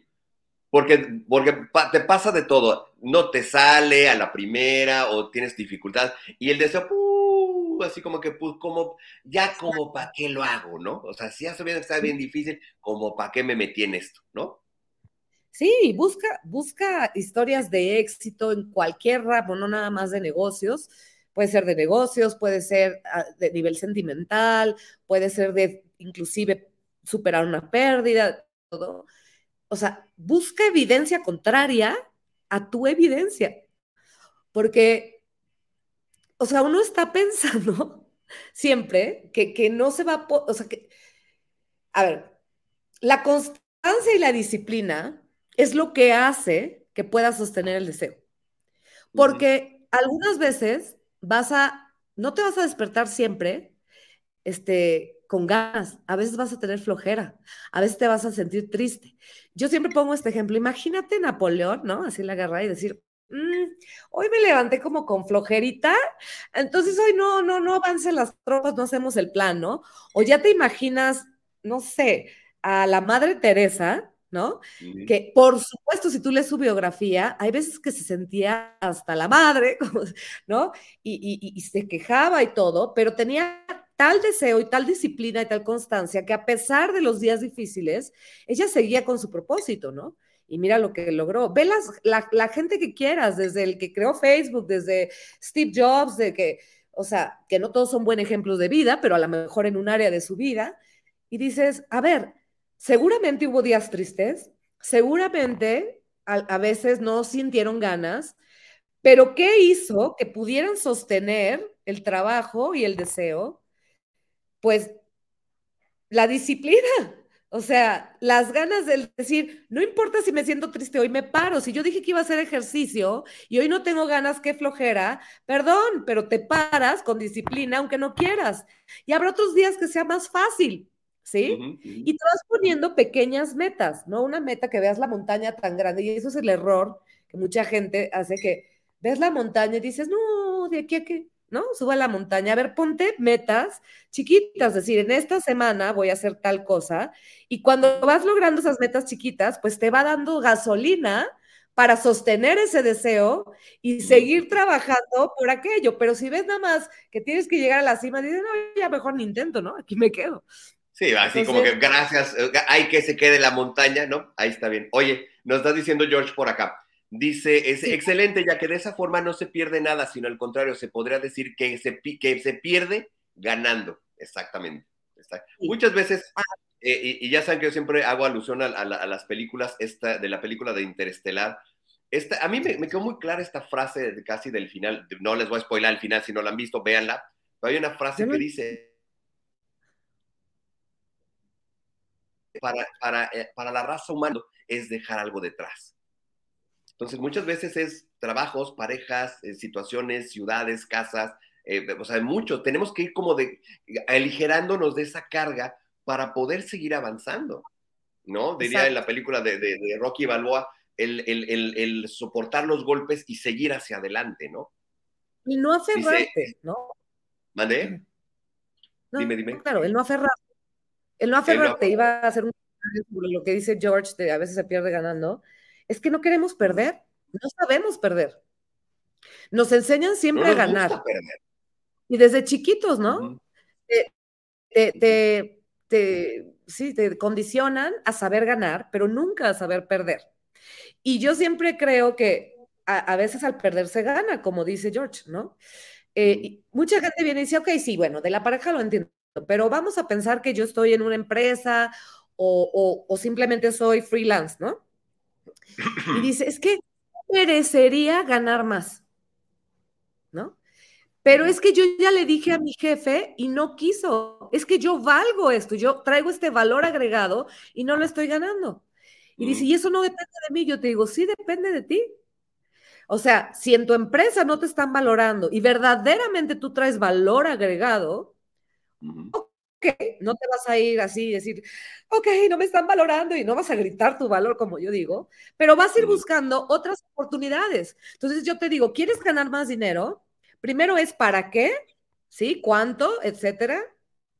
Porque, porque te pasa de todo. No te sale a la primera o tienes dificultad y el deseo, uh, así como que, pues, como, ya como para qué lo hago, ¿no? O sea, si ya sabía que está bien difícil, como para qué me metí en esto, ¿no? Sí, busca, busca historias de éxito en cualquier ramo, no nada más de negocios. Puede ser de negocios, puede ser ah, de nivel sentimental, puede ser de inclusive superar una pérdida, todo. O sea, busca evidencia contraria a tu evidencia. Porque, o sea, uno está pensando siempre que, que no se va a, o sea, que, a ver, la constancia y la disciplina es lo que hace que puedas sostener el deseo. Porque algunas veces vas a, no te vas a despertar siempre este, con ganas, a veces vas a tener flojera, a veces te vas a sentir triste. Yo siempre pongo este ejemplo, imagínate Napoleón, ¿no? Así la guerra y decir, mm, hoy me levanté como con flojerita, entonces hoy no, no, no avancen las tropas, no hacemos el plan, ¿no? O ya te imaginas, no sé, a la Madre Teresa, ¿no? Que por supuesto, si tú lees su biografía, hay veces que se sentía hasta la madre, ¿no? Y, se quejaba y todo, pero tenía tal deseo y tal disciplina y tal constancia que a pesar de los días difíciles, ella seguía con su propósito, ¿no? Y mira lo que logró. Ve la, la gente que quieras, desde el que creó Facebook, desde Steve Jobs, de que, o sea, que no todos son buen ejemplos de vida, pero a lo mejor en un área de su vida. Y dices, a ver, Seguramente hubo días tristes, seguramente a, veces no sintieron ganas, pero ¿qué hizo que pudieran sostener el trabajo y el deseo? Pues la disciplina. O sea, las ganas de decir, no importa si me siento triste hoy, me paro. Si yo dije que iba a hacer ejercicio y hoy no tengo ganas, qué flojera, perdón, pero te paras con disciplina aunque no quieras. Y habrá otros días que sea más fácil. ¿Sí? Y te vas poniendo pequeñas metas, no una meta que veas la montaña tan grande. Y eso es el error que mucha gente hace que ves la montaña y dices, no, de aquí a qué, ¿no? Suba a la montaña. A ver, ponte metas chiquitas, es decir, en esta semana voy a hacer tal cosa. Y cuando vas logrando esas metas chiquitas, pues te va dando gasolina para sostener ese deseo y seguir trabajando por aquello. Pero si ves nada más que tienes que llegar a la cima, dices, no, ya mejor ni intento, ¿no? Aquí me quedo. Sí, así como que gracias, eh, hay que se quede la montaña, ¿no? Ahí está bien. Oye, nos está diciendo George por acá. Dice, es excelente, ya que de esa forma no se pierde nada, sino al contrario, se podría decir que se, que se pierde ganando. Exactamente. Muchas veces, eh, y, ya saben que yo siempre hago alusión a, las películas, esta, de la película de Interestelar. Esta, a mí me, quedó muy clara esta frase de, casi del final, no les voy a spoiler el final, si no la han visto, véanla. Pero hay una frase que dice, para, eh, para, la raza humana es dejar algo detrás. Entonces, muchas veces es trabajos, parejas, eh, situaciones, ciudades, casas, eh, o sea, mucho. Tenemos que ir como de aligerándonos de esa carga para poder seguir avanzando, ¿no? Diría en la película de, de, Rocky Balboa, el, el, el, soportar los golpes y seguir hacia adelante, ¿no? Y no aferrarte, ¿no? ¿Mandé? dime, dime. Claro, el no aferrarte el no aferrarte iba a hacer un lo que dice George de a veces se pierde ganando. Es que no queremos perder, no sabemos perder. Nos enseñan siempre a ganar. Y desde chiquitos, ¿no? te, sí, te condicionan a saber ganar, pero nunca a saber perder. Y yo siempre creo que a, veces al perder se gana, como dice George, ¿no? Eh, mucha gente viene y dice, ok, sí, bueno, de la pareja lo entiendo, pero vamos a pensar que yo estoy en una empresa o, simplemente soy freelance, ¿no? Y dice, es que merecería ganar más, ¿no? Pero es que yo ya le dije a mi jefe y no quiso. Es que yo valgo esto, yo traigo este valor agregado y no lo estoy ganando. Y dice, y eso no depende de mí. Yo te digo, sí depende de ti. O sea, si en tu empresa no te están valorando y verdaderamente tú traes valor agregado, ok, no te vas a ir así y decir, ok, no me están valorando y no vas a gritar tu valor, como yo digo, pero vas a ir buscando otras oportunidades. Entonces yo te digo, ¿quieres ganar más dinero? Primero es para qué, ¿sí? ¿Cuánto? Etcétera,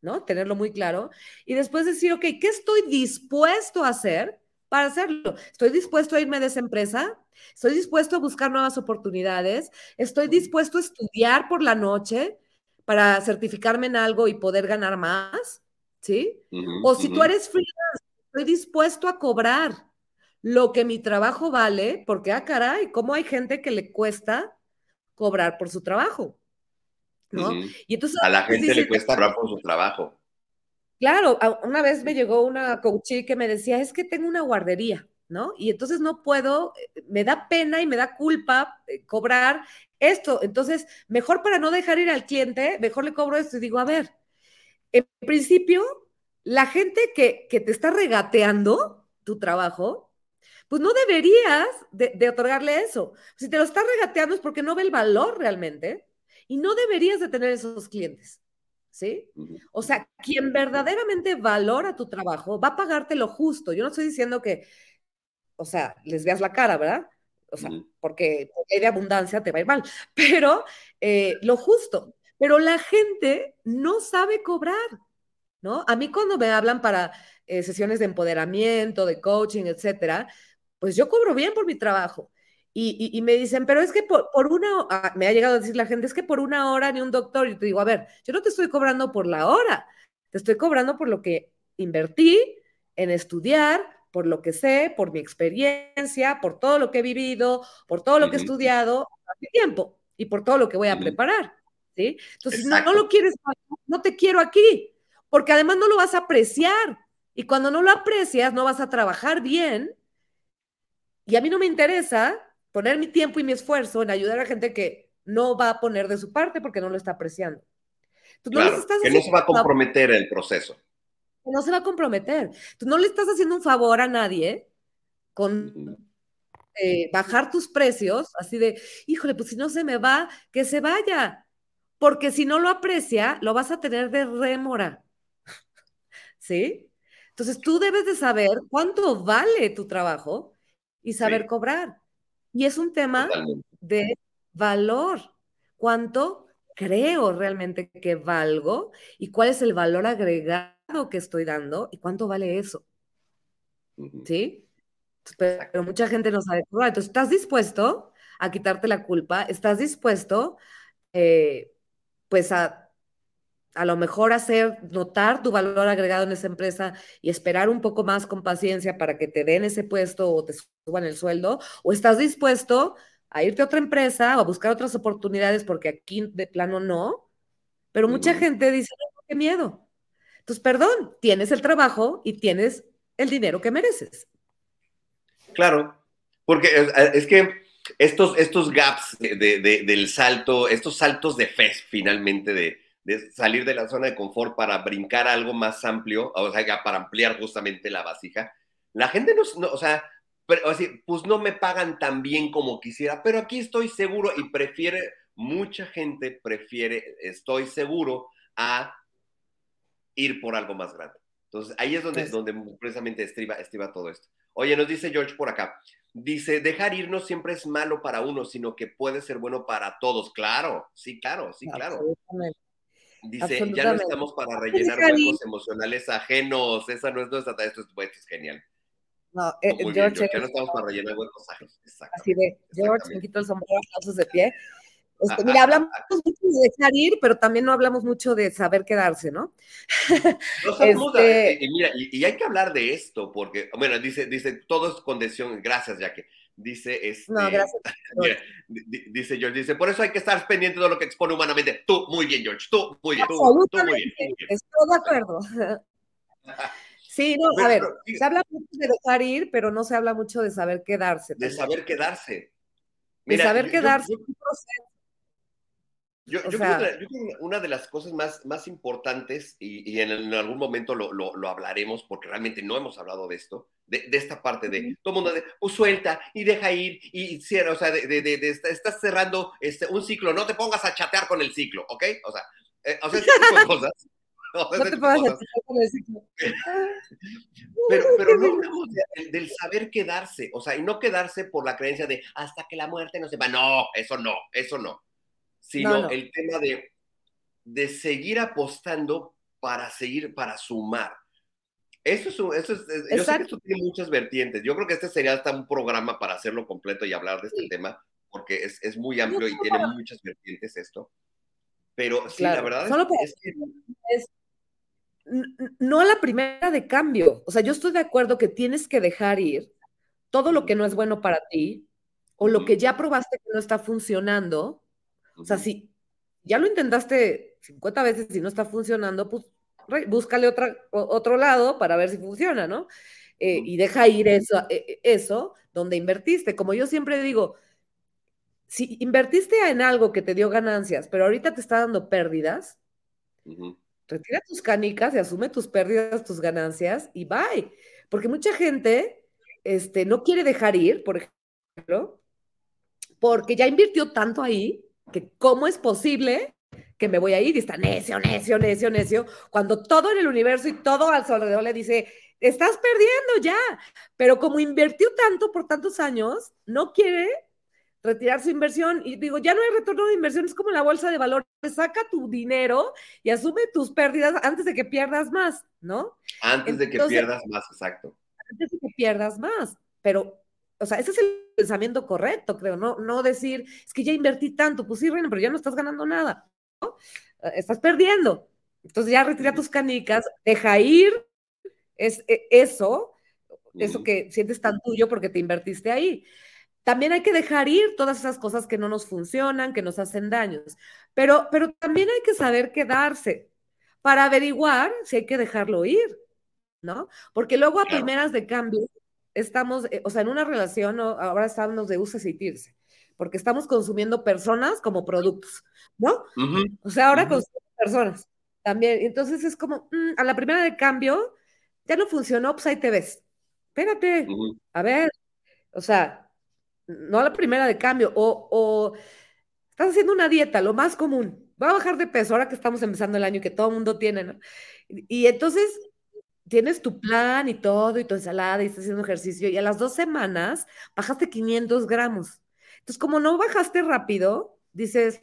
¿no? Tenerlo muy claro. Y después decir, ok, ¿qué estoy dispuesto a hacer para hacerlo? ¿Estoy dispuesto a irme de esa empresa? ¿Estoy dispuesto a buscar nuevas oportunidades? ¿Estoy dispuesto a estudiar por la noche para certificarme en algo y poder ganar más? ¿Sí? o si tú eres freelance, estoy dispuesto a cobrar lo que mi trabajo vale, porque, ah, caray, ¿cómo hay gente que le cuesta cobrar por su trabajo. ¿no? Y entonces, a la gente le cuesta cobrar por su trabajo. Claro, una vez me llegó una coachí que me decía, es que tengo una guardería, ¿no? Y entonces no puedo, eh, me da pena y me da culpa eh, cobrar esto. Entonces, mejor para no dejar ir al cliente, mejor le cobro esto y digo, a ver, en principio, la gente que, que te está regateando tu trabajo, pues no deberías de, otorgarle eso. Si te lo estás regateando es porque no ve el valor realmente y no deberías de tener esos clientes. ¿Sí? O sea, quien verdaderamente valora tu trabajo va a pagarte lo justo. Yo no estoy diciendo que, o sea, les veas la cara, ¿verdad? O sea, porque, hay de abundancia te va a ir mal, pero eh, lo justo. Pero la gente no sabe cobrar, ¿no? A mí cuando me hablan para eh, sesiones de empoderamiento, de coaching, etcétera, pues yo cobro bien por mi trabajo. Y, me dicen, pero es que por, una, ah, me ha llegado a decir la gente, es que por una hora ni un doctor, y te digo, a ver, yo no te estoy cobrando por la hora, te estoy cobrando por lo que invertí en estudiar, por lo que sé, por mi experiencia, por todo lo que he vivido, por todo lo que he estudiado hace tiempo y por todo lo que voy a preparar, ¿sí? Entonces, no, no, lo quieres, no te quiero aquí, porque además no lo vas a apreciar. Y cuando no lo aprecias, no vas a trabajar bien y a mí no me interesa poner mi tiempo y mi esfuerzo en ayudar a gente que no va a poner de su parte porque no lo está apreciando. claro, que no se va a comprometer el proceso. No se va a comprometer. Tú no le estás haciendo un favor a nadie con eh, bajar tus precios, así de, híjole, pues si no se me va, que se vaya. Porque si no lo aprecia, lo vas a tener de rémora. ¿Sí? Entonces tú debes de saber cuánto vale tu trabajo y saber cobrar. Y es un tema de valor. ¿Cuánto creo realmente que valgo y cuál es el valor agregado que estoy dando y cuánto vale eso? ¿Sí? Pero mucha gente no sabe cobrar. Entonces, ¿estás dispuesto a quitarte la culpa? ¿Estás dispuesto, eh, pues, a a lo mejor hacer notar tu valor agregado en esa empresa y esperar un poco más con paciencia para que te den ese puesto o te suban el sueldo, o estás dispuesto a irte a otra empresa o a buscar otras oportunidades porque aquí de plano no, pero mucha gente dice, no, qué miedo. Entonces, perdón, tienes el trabajo y tienes el dinero que mereces. Claro, porque es, que estos, estos gaps del salto, estos saltos de fe finalmente de de salir de la zona de confort para brincar algo más amplio, o sea, para ampliar justamente la vasija. La gente no, o sea, pero, pues no me pagan tan bien como quisiera, pero aquí estoy seguro y prefiere, mucha gente prefiere, estoy seguro, a ir por algo más grande. Entonces, ahí es donde, donde precisamente estriba, estriba todo esto. Oye, nos dice George por acá. Dice, dejar ir no siempre es malo para uno, sino que puede ser bueno para todos. Claro, sí, claro, sí, claro. Dice, ya no estamos para rellenar huecos emocionales ajenos. Esa no es nuestra esto es, esto es genial. No, eh, George, ya no estamos para rellenar huecos. Así de, George, me quito el sombrero, aplausos de pie. Este, mira, hablamos mucho de dejar ir, pero también no hablamos mucho de saber quedarse, ¿no? no este... y, mira, y, hay que hablar de esto, porque, bueno, dice, dice, todo es condición, gracias, Jackie. Dice, este, no, gracias. dice George, dice, por eso hay que estar pendiente de lo que expone humanamente. Tú, muy bien, George, tú, muy bien. Tú, muy bien, Estoy de acuerdo. Sí, no, a ver, se habla mucho de dejar ir, pero no se habla mucho de saber quedarse. De saber quedarse. de saber quedarse. Yo, creo, que una de las cosas más, más importantes, y, en, algún momento lo, lo, hablaremos, porque realmente no hemos hablado de esto, de, de esta parte de todo mundo de, pues suelta y deja ir y cierra, o sea, de, de, de, estás cerrando este, un ciclo, no te pongas a chatear con el ciclo, ¿ok? O sea, eh, o sea ese tipo de cosas. No, te ciclo. pero, pero no hablamos del saber quedarse, o sea, y no quedarse por la creencia de hasta que la muerte no se va. No, eso no, eso no sino el tema de, de seguir apostando para seguir, para sumar. Eso es, eso es, yo sé que esto tiene muchas vertientes. Yo creo que este sería hasta un programa para hacerlo completo y hablar de este tema, porque es, es muy amplio y tiene muchas vertientes esto. Pero sí, la verdad es, que... Es, no a la primera de cambio. O sea, yo estoy de acuerdo que tienes que dejar ir todo lo que no es bueno para ti o lo que ya probaste que no está funcionando o sea, si ya lo intentaste 50 veces y no está funcionando, pues búscale otra, otro lado para ver si funciona, ¿no? Eh, y deja ir eso, e, e, eso donde invertiste. Como yo siempre digo, si invertiste en algo que te dio ganancias, pero ahorita te está dando pérdidas, retira tus canicas y asume tus pérdidas, tus ganancias y bye. Porque mucha gente este, no quiere dejar ir, por ejemplo, porque ya invirtió tanto ahí que cómo es posible que me voy a ir y está necio, necio, necio, necio, cuando todo en el universo y todo alrededor le dice, estás perdiendo ya, pero como invirtió tanto por tantos años, no quiere retirar su inversión y digo, ya no hay retorno de inversión, es como la bolsa de valores, saca tu dinero y asume tus pérdidas antes de que pierdas más, ¿no? Antes de que pierdas más, exacto. Antes de que pierdas más, pero o sea, ese es el pensamiento correcto, creo, no, no decir, es que ya invertí tanto, pues sí, Reina, pero ya no estás ganando nada, ¿no? Eh, estás perdiendo. Entonces ya retira tus canicas, deja ir es, e, eso, eso que sientes tan tuyo porque te invertiste ahí. También hay que dejar ir todas esas cosas que no nos funcionan, que nos hacen daños, pero, pero también hay que saber quedarse para averiguar si hay que dejarlo ir, ¿no? Porque luego a primeras de cambio estamos, eh, o sea, en una relación ahora estamos de usas y tirse, porque estamos consumiendo personas como productos, ¿no? O sea, ahora consumimos personas también. Entonces es como, mm, a la primera de cambio, ya no funcionó, pues ahí te ves. Espérate, a ver, o sea, no a la primera de cambio, o, o estás haciendo una dieta, lo más común. Va a bajar de peso ahora que estamos empezando el año y que todo el mundo tiene, ¿no? y entonces tienes tu plan y todo, y tu ensalada, y estás haciendo ejercicio, y a las dos semanas bajaste 500 gramos. Entonces, como no bajaste rápido, dices,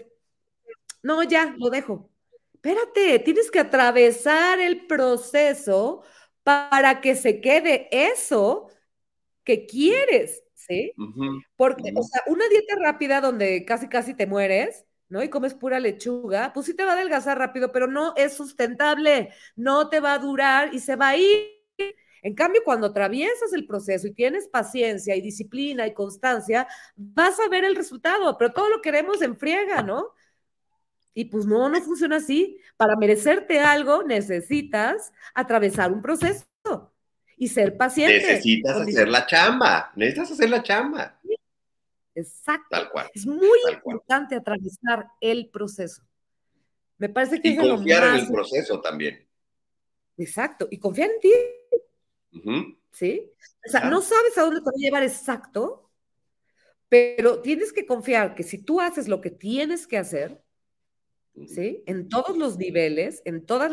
no, ya, lo dejo. Espérate, tienes que atravesar el proceso para que se quede eso que quieres, ¿sí? Porque, o sea, una dieta rápida donde casi, casi te mueres, ¿no? Y comes pura lechuga, pues sí te va a adelgazar rápido, pero no es sustentable, no te va a durar y se va a ir. En cambio, cuando atraviesas el proceso y tienes paciencia y disciplina y constancia, vas a ver el resultado, pero todo lo queremos en friega, ¿no? Y pues no, no funciona así. Para merecerte algo necesitas atravesar un proceso y ser paciente. Necesitas hacer la chamba, necesitas hacer la chamba. Exacto. Tal cual. Es muy importante atravesar el proceso. Me parece que y confiar en el proceso también. Exacto, y confiar en ti. ¿Sí? O sea, no sabes a dónde te va a llevar exacto, pero tienes que confiar que si tú haces lo que tienes que hacer, ¿sí? En todos los niveles, en todos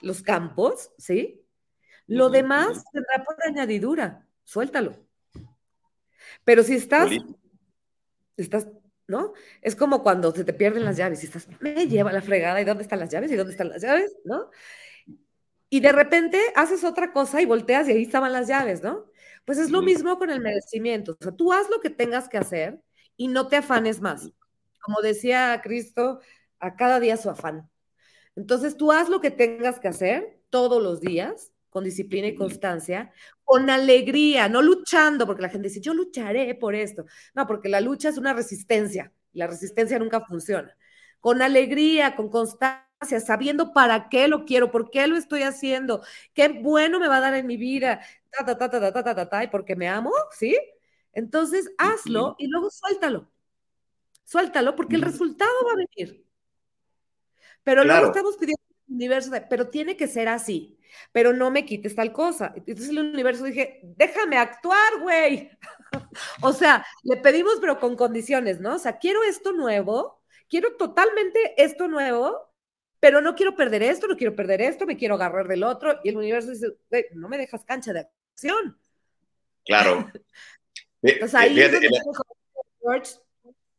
los campos, ¿sí? Lo demás tendrá por añadidura, suéltalo. Pero si estás estás, ¿no? Es como cuando se te pierden las llaves y estás, me lleva la fregada, ¿y dónde están las llaves? ¿Y dónde están las llaves? ¿No? Y de repente haces otra cosa y volteas y ahí estaban las llaves, ¿no? Pues es lo mismo con el merecimiento. O sea, tú haz lo que tengas que hacer y no te afanes más. Como decía Cristo, a cada día su afán. Entonces tú haz lo que tengas que hacer todos los días con disciplina y constancia, con alegría, no luchando, porque la gente dice, yo lucharé por esto. No, porque la lucha es una resistencia, la resistencia nunca funciona. Con alegría, con constancia, sabiendo para qué lo quiero, por qué lo estoy haciendo, qué bueno me va a dar en mi vida, ta, ta, ta, ta, ta, ta, ta, ta, y porque me amo, ¿sí? Entonces hazlo y luego suéltalo. Suéltalo porque el resultado va a venir. Pero luego estamos pidiendo universo, pero tiene que ser así, pero no me quites tal cosa. Entonces el universo dije, déjame actuar, güey. o sea, le pedimos, pero con condiciones, ¿no? O sea, quiero esto nuevo, quiero totalmente esto nuevo, pero no quiero perder esto, no quiero perder esto, me quiero agarrar del otro. Y el universo dice, güey, no me dejas cancha de acción. Claro. Entonces ahí George,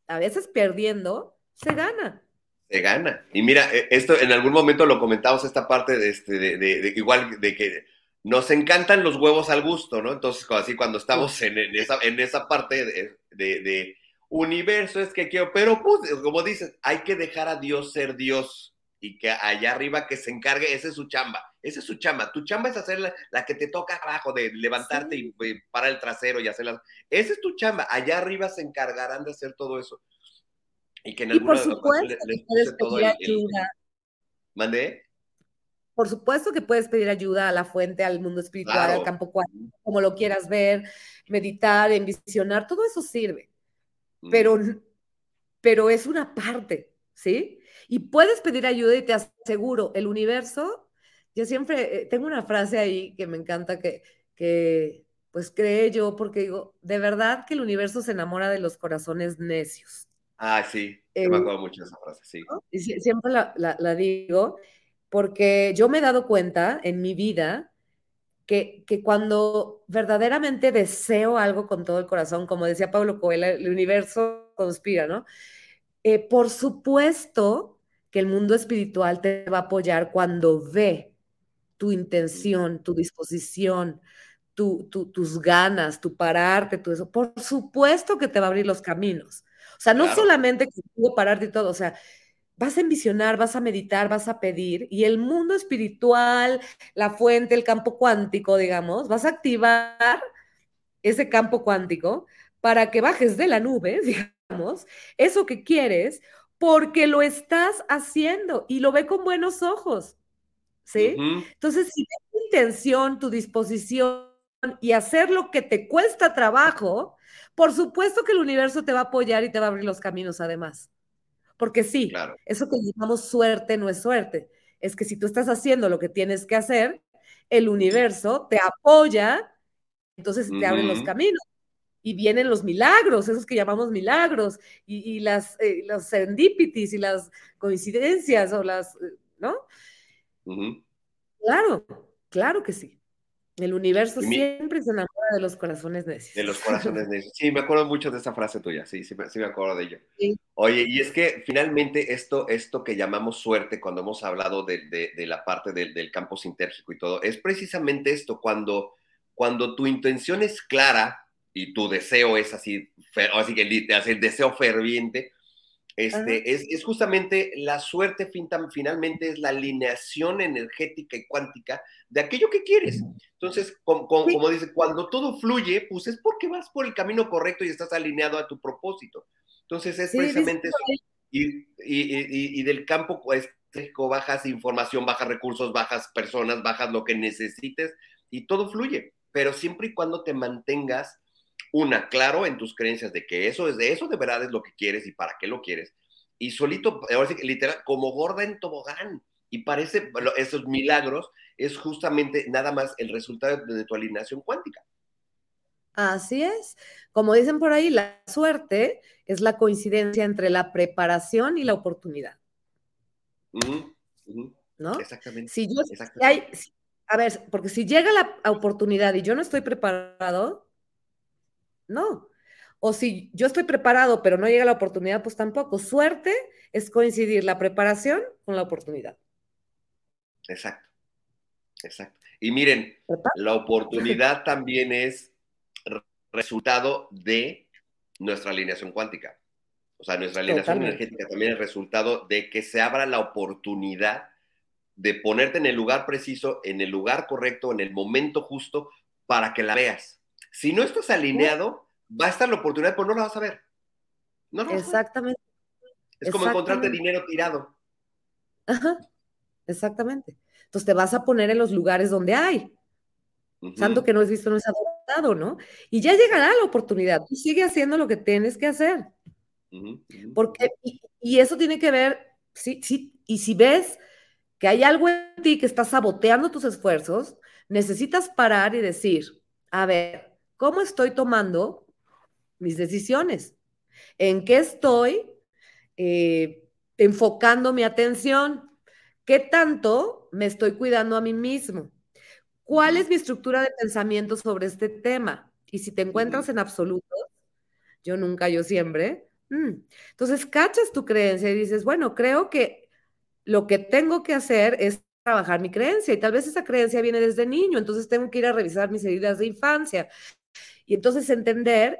a veces perdiendo, se gana. Se gana. Y mira, e, esto en algún momento lo comentamos, esta parte de, este, de, igual de que nos encantan los huevos al gusto, ¿no? Entonces, así cuando estamos en, esa, en esa parte de, universo, es que quiero, pero pues, como dices, hay que dejar a Dios ser Dios y que allá arriba que se encargue, esa es su chamba, esa es su chamba. Tu chamba es hacer la, que te toca abajo, de levantarte y, parar el trasero y hacerla. Esa es tu chamba, allá arriba se encargarán de hacer todo eso. Y que en y por supuesto les, puedes pedir ayuda. ¿Mandé? Por supuesto que puedes pedir ayuda a la fuente, al mundo espiritual, al campo cuántico, como lo quieras ver, meditar, envisionar, todo eso sirve. Pero, pero es una parte, ¿sí? Y puedes pedir ayuda y te aseguro, el universo, yo siempre eh, tengo una frase ahí que me encanta que, que pues cree yo, porque digo, de verdad que el universo se enamora de los corazones necios. Ah, sí, me eh, acuerdo mucho de esa frase, sí. Y siempre la, la, digo, porque yo me he dado cuenta en mi vida que, que, cuando verdaderamente deseo algo con todo el corazón, como decía Pablo Coelho, el universo conspira, ¿no? Eh, por supuesto que el mundo espiritual te va a apoyar cuando ve tu intención, tu disposición, tu, tus ganas, tu pararte, tu eso. Por supuesto que te va a abrir los caminos. O sea, no solamente que pararte y todo, o sea, vas a envisionar, vas a meditar, vas a pedir, y el mundo espiritual, la fuente, el campo cuántico, digamos, vas a activar ese campo cuántico para que bajes de la nube, digamos, eso que quieres, porque lo estás haciendo y lo ve con buenos ojos. ¿Sí? Entonces, si tu intención, tu disposición y hacer lo que te cuesta trabajo, por supuesto que el universo te va a apoyar y te va a abrir los caminos además. Porque sí, eso que llamamos suerte no es suerte. Es que si tú estás haciendo lo que tienes que hacer, el universo te apoya, entonces te abren los caminos. Y vienen los milagros, esos que llamamos milagros, y, las, eh, los y las coincidencias, o las, eh, ¿no? Claro, claro que sí. El universo siempre se enamora de los corazones necios. De los corazones necios. Sí, me acuerdo mucho de esa frase tuya, sí, sí, me acuerdo de ello. Oye, y es que finalmente esto, esto que llamamos suerte, cuando hemos hablado de, la parte del, campo sintérgico y todo, es precisamente esto, cuando, cuando tu intención es clara y tu deseo es así, así que el deseo ferviente, este, es, justamente la suerte finalmente es la alineación energética y cuántica de aquello que quieres. Entonces, como, dice, cuando todo fluye, pues es porque vas por el camino correcto y estás alineado a tu propósito. Entonces, es precisamente eso. Y, del campo pues, bajas información, bajas recursos, bajas personas, bajas lo que necesites y todo fluye. Pero siempre y cuando te mantengas una, claro en tus creencias de que eso es de eso de verdad es lo que quieres y para qué lo quieres. Y solito, ahora sí, literal, como gorda en tobogán. Y parece, esos milagros es justamente nada más el resultado de, tu alineación cuántica. Así es. Como dicen por ahí, la suerte es la coincidencia entre la preparación y la oportunidad. ¿No? Exactamente. Si yo, Hay, a ver, porque si llega la oportunidad y yo no estoy preparado, no. O si yo estoy preparado, pero no llega la oportunidad, pues tampoco. Suerte es coincidir la preparación con la oportunidad. Exacto. Exacto. Y miren, la oportunidad también es resultado de nuestra alineación cuántica. O sea, nuestra alineación energética también es resultado de que se abra la oportunidad de ponerte en el lugar preciso, en el lugar correcto, en el momento justo, para que la veas. Si no estás alineado, va a estar la oportunidad, pero no la vas a ver. No Exactamente. Es como encontrarte dinero tirado. Ajá, exactamente. Entonces te vas a poner en los lugares donde hay. Santo que no es visto no es adoptado, ¿no? Y ya llegará la oportunidad. Tú sigue haciendo lo que tienes que hacer. Porque, y, eso tiene que ver, sí, sí, Y si ves que hay algo en ti que está saboteando tus esfuerzos, necesitas parar y decir, a ver, ¿cómo estoy tomando mis decisiones? ¿En qué estoy eh, enfocando mi atención? ¿Qué tanto me estoy cuidando a mí mismo? ¿Cuál es mi estructura de pensamiento sobre este tema? Y si te encuentras en absoluto, yo nunca, yo siempre, mm, entonces cachas tu creencia y dices, bueno, creo que lo que tengo que hacer es trabajar mi creencia y tal vez esa creencia viene desde niño, entonces tengo que ir a revisar mis heridas de infancia y entonces entender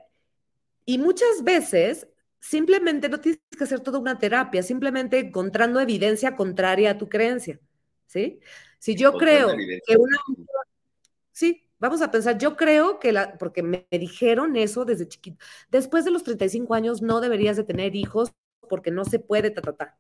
y muchas veces simplemente no tienes que hacer toda una terapia, simplemente encontrando evidencia contraria a tu creencia, ¿sí? Si yo creo que una... Sí, vamos a pensar, yo creo que la, porque me, dijeron eso desde chiquito, después de los 35 años no deberías de tener hijos porque no se puede, ta,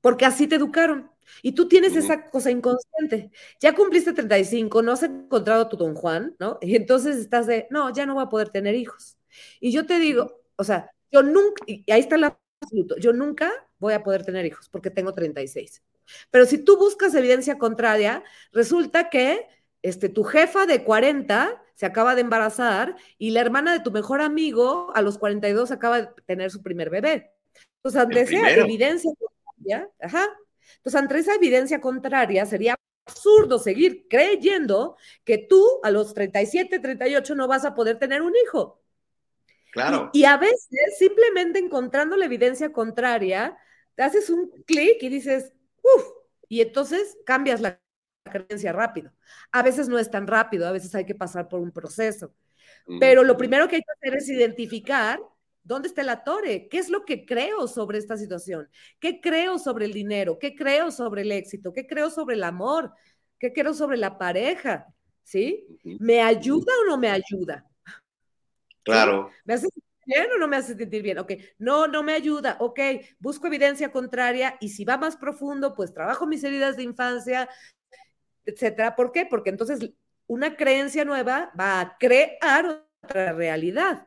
porque así te educaron. Y tú tienes esa cosa inconsciente. Ya cumpliste 35, no has encontrado a tu don Juan, ¿no? Y entonces estás de, no, ya no voy a poder tener hijos. Y yo te digo, o sea, yo nunca, y ahí está el absoluto, yo nunca voy a poder tener hijos porque tengo 36. Pero si tú buscas evidencia contraria, resulta que este, tu jefa de 40 se acaba de embarazar y la hermana de tu mejor amigo a los 42 acaba de tener su primer bebé. Entonces, ante esa evidencia contraria, ajá, entonces, ante esa evidencia contraria, sería absurdo seguir creyendo que tú a los 37, 38 no vas a poder tener un hijo. Claro. Y, a veces, simplemente encontrando la evidencia contraria, te haces un clic y dices, uff, y entonces cambias la creencia rápido. A veces no es tan rápido, a veces hay que pasar por un proceso. Pero lo primero que hay que hacer es identificar ¿Dónde está la torre? ¿Qué es lo que creo sobre esta situación? ¿Qué creo sobre el dinero? ¿Qué creo sobre el éxito? ¿Qué creo sobre el amor? ¿Qué creo sobre la pareja? ¿Sí? ¿Me ayuda o no me ayuda? Claro. ¿Me hace sentir bien o no me hace sentir bien? Ok, no, no me ayuda. Ok, busco evidencia contraria y si va más profundo, pues trabajo mis heridas de infancia, etcétera. ¿Por qué? Porque entonces una creencia nueva va a crear otra realidad.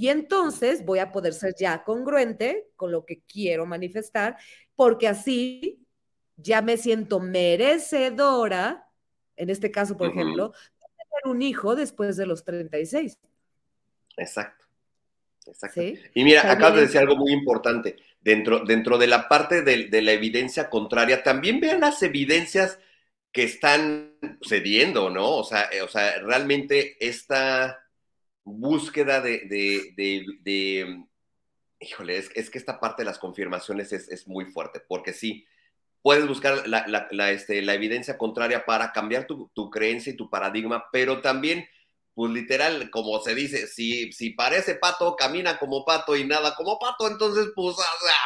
Y entonces voy a poder ser ya congruente con lo que quiero manifestar, porque así ya me siento merecedora, en este caso, por ejemplo, de tener un hijo después de los 36. Exacto. Exacto. Y mira, acabas de decir algo muy importante. Dentro, dentro de la parte de, de, la evidencia contraria, también vean las evidencias que están sucediendo, ¿no? O sea, eh, o sea realmente esta, búsqueda de, de, híjole, es, que esta parte de las confirmaciones es, muy fuerte, porque sí, puedes buscar la, este, la evidencia contraria para cambiar tu, creencia y tu paradigma, pero también, pues literal, como se dice, si, si parece pato, camina como pato y nada como pato, entonces pues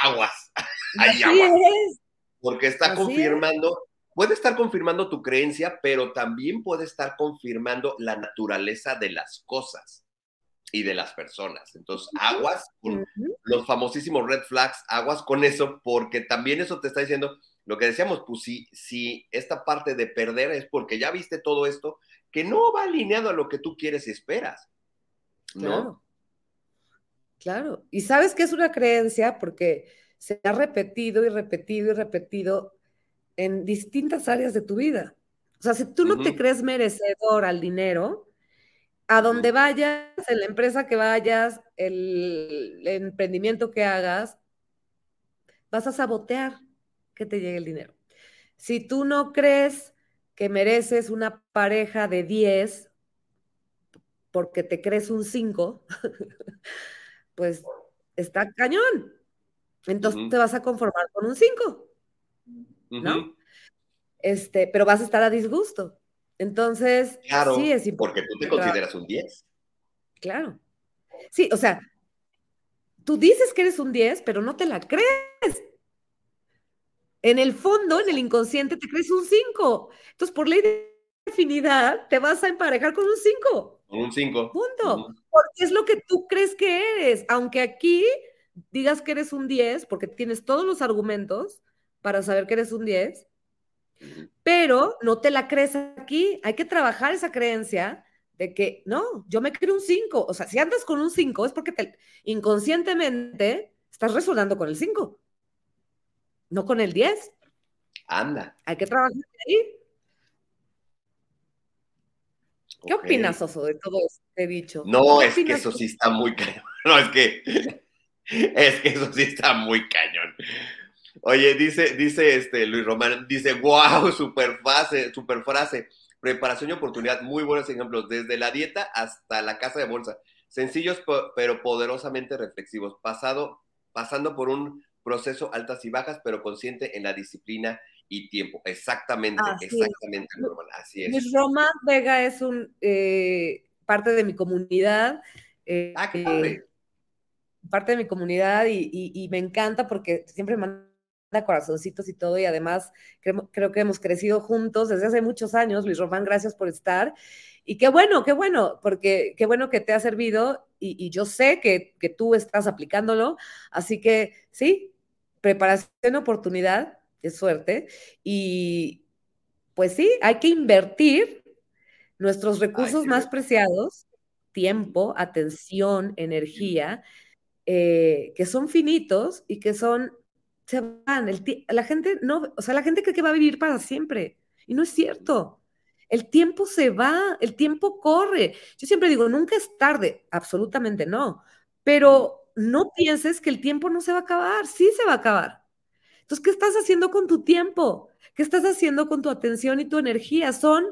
aguas, hay aguas. Porque está confirmando puede estar confirmando tu creencia, pero también puede estar confirmando la naturaleza de las cosas y de las personas. Entonces, aguas con los famosísimos red flags, aguas con eso, porque también eso te está diciendo lo que decíamos, pues si, si esta parte de perder es porque ya viste todo esto, que no va alineado a lo que tú quieres y esperas. ¿no? Claro. Claro. Y sabes que es una creencia porque se ha repetido y repetido y repetido en distintas áreas de tu vida. O sea, si tú no te crees merecedor al dinero, a donde vayas, en la empresa que vayas, el, emprendimiento que hagas, vas a sabotear que te llegue el dinero. Si tú no crees que mereces una pareja de 10 porque te crees un 5, pues está cañón. Entonces te vas a conformar con un 5, ¿no? Este, pero vas a estar a disgusto. Entonces, sí es importante. Porque tú te consideras un 10. Claro. Sí, o sea, tú dices que eres un 10, pero no te la crees. En el fondo, en el inconsciente, te crees un 5. Entonces, por ley de afinidad, te vas a emparejar con un 5. Con un 5. Punto. Porque es lo que tú crees que eres. Aunque aquí digas que eres un 10, porque tienes todos los argumentos para saber que eres un 10, pero no te la crees aquí. Hay que trabajar esa creencia de que, no, yo me creo un 5. O sea, si andas con un 5 es porque te, inconscientemente estás resonando con el 5. no con el 10. Anda. Hay que trabajar ahí. ¿Qué opinas, Oso, de todo he dicho? No, es que eso sí está muy cañón. No, es que, es que eso sí está muy cañón. Oye, dice, dice este Luis Román, dice, wow, super frase, super frase. Preparación y oportunidad, muy buenos ejemplos, desde la dieta hasta la casa de bolsa. Sencillos pero poderosamente reflexivos, pasado, pasando por un proceso altas y bajas, pero consciente en la disciplina y tiempo. Exactamente, exactamente, Así es. Luis Román Vega es un eh, parte de mi comunidad. Eh, ah, qué padre. parte de mi comunidad y, me encanta porque siempre manda corazoncitos y todo y además creo, creo, que hemos crecido juntos desde hace muchos años. Luis Román, gracias por estar. Y qué bueno, qué bueno, porque qué bueno que te ha servido y, yo sé que, que, tú estás aplicándolo. Así que sí, preparación, oportunidad, es suerte. Y pues sí, hay que invertir nuestros recursos más preciados, tiempo, atención, energía, eh, que son finitos y que son, se van. la gente no, o sea, la gente cree que va a vivir para siempre. Y no es cierto. El tiempo se va, el tiempo corre. Yo siempre digo, nunca es tarde, absolutamente no. Pero no pienses que el tiempo no se va a acabar, sí se va a acabar. Entonces, ¿qué estás haciendo con tu tiempo? ¿Qué estás haciendo con tu atención y tu energía? Son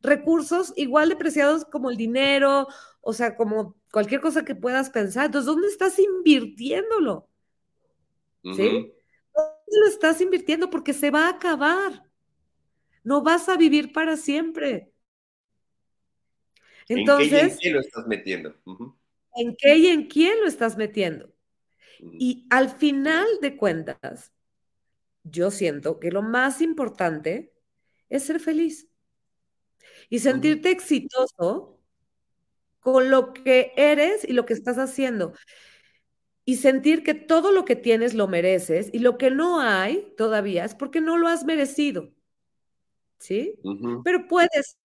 recursos igual de preciados como el dinero, o sea, como cualquier cosa que puedas pensar. Entonces, ¿dónde estás invirtiéndolo? ¿Sí? ¿Dónde lo estás invirtiendo? Porque se va a acabar. No vas a vivir para siempre. Entonces, ¿En qué y en quién lo estás metiendo? en qué y en quién lo estás metiendo. Y al final de cuentas, yo siento que lo más importante es ser feliz y sentirte exitoso con lo que eres y lo que estás haciendo. Y sentir que todo lo que tienes lo mereces y lo que no hay todavía es porque no lo has merecido. ¿Sí? Pero puedes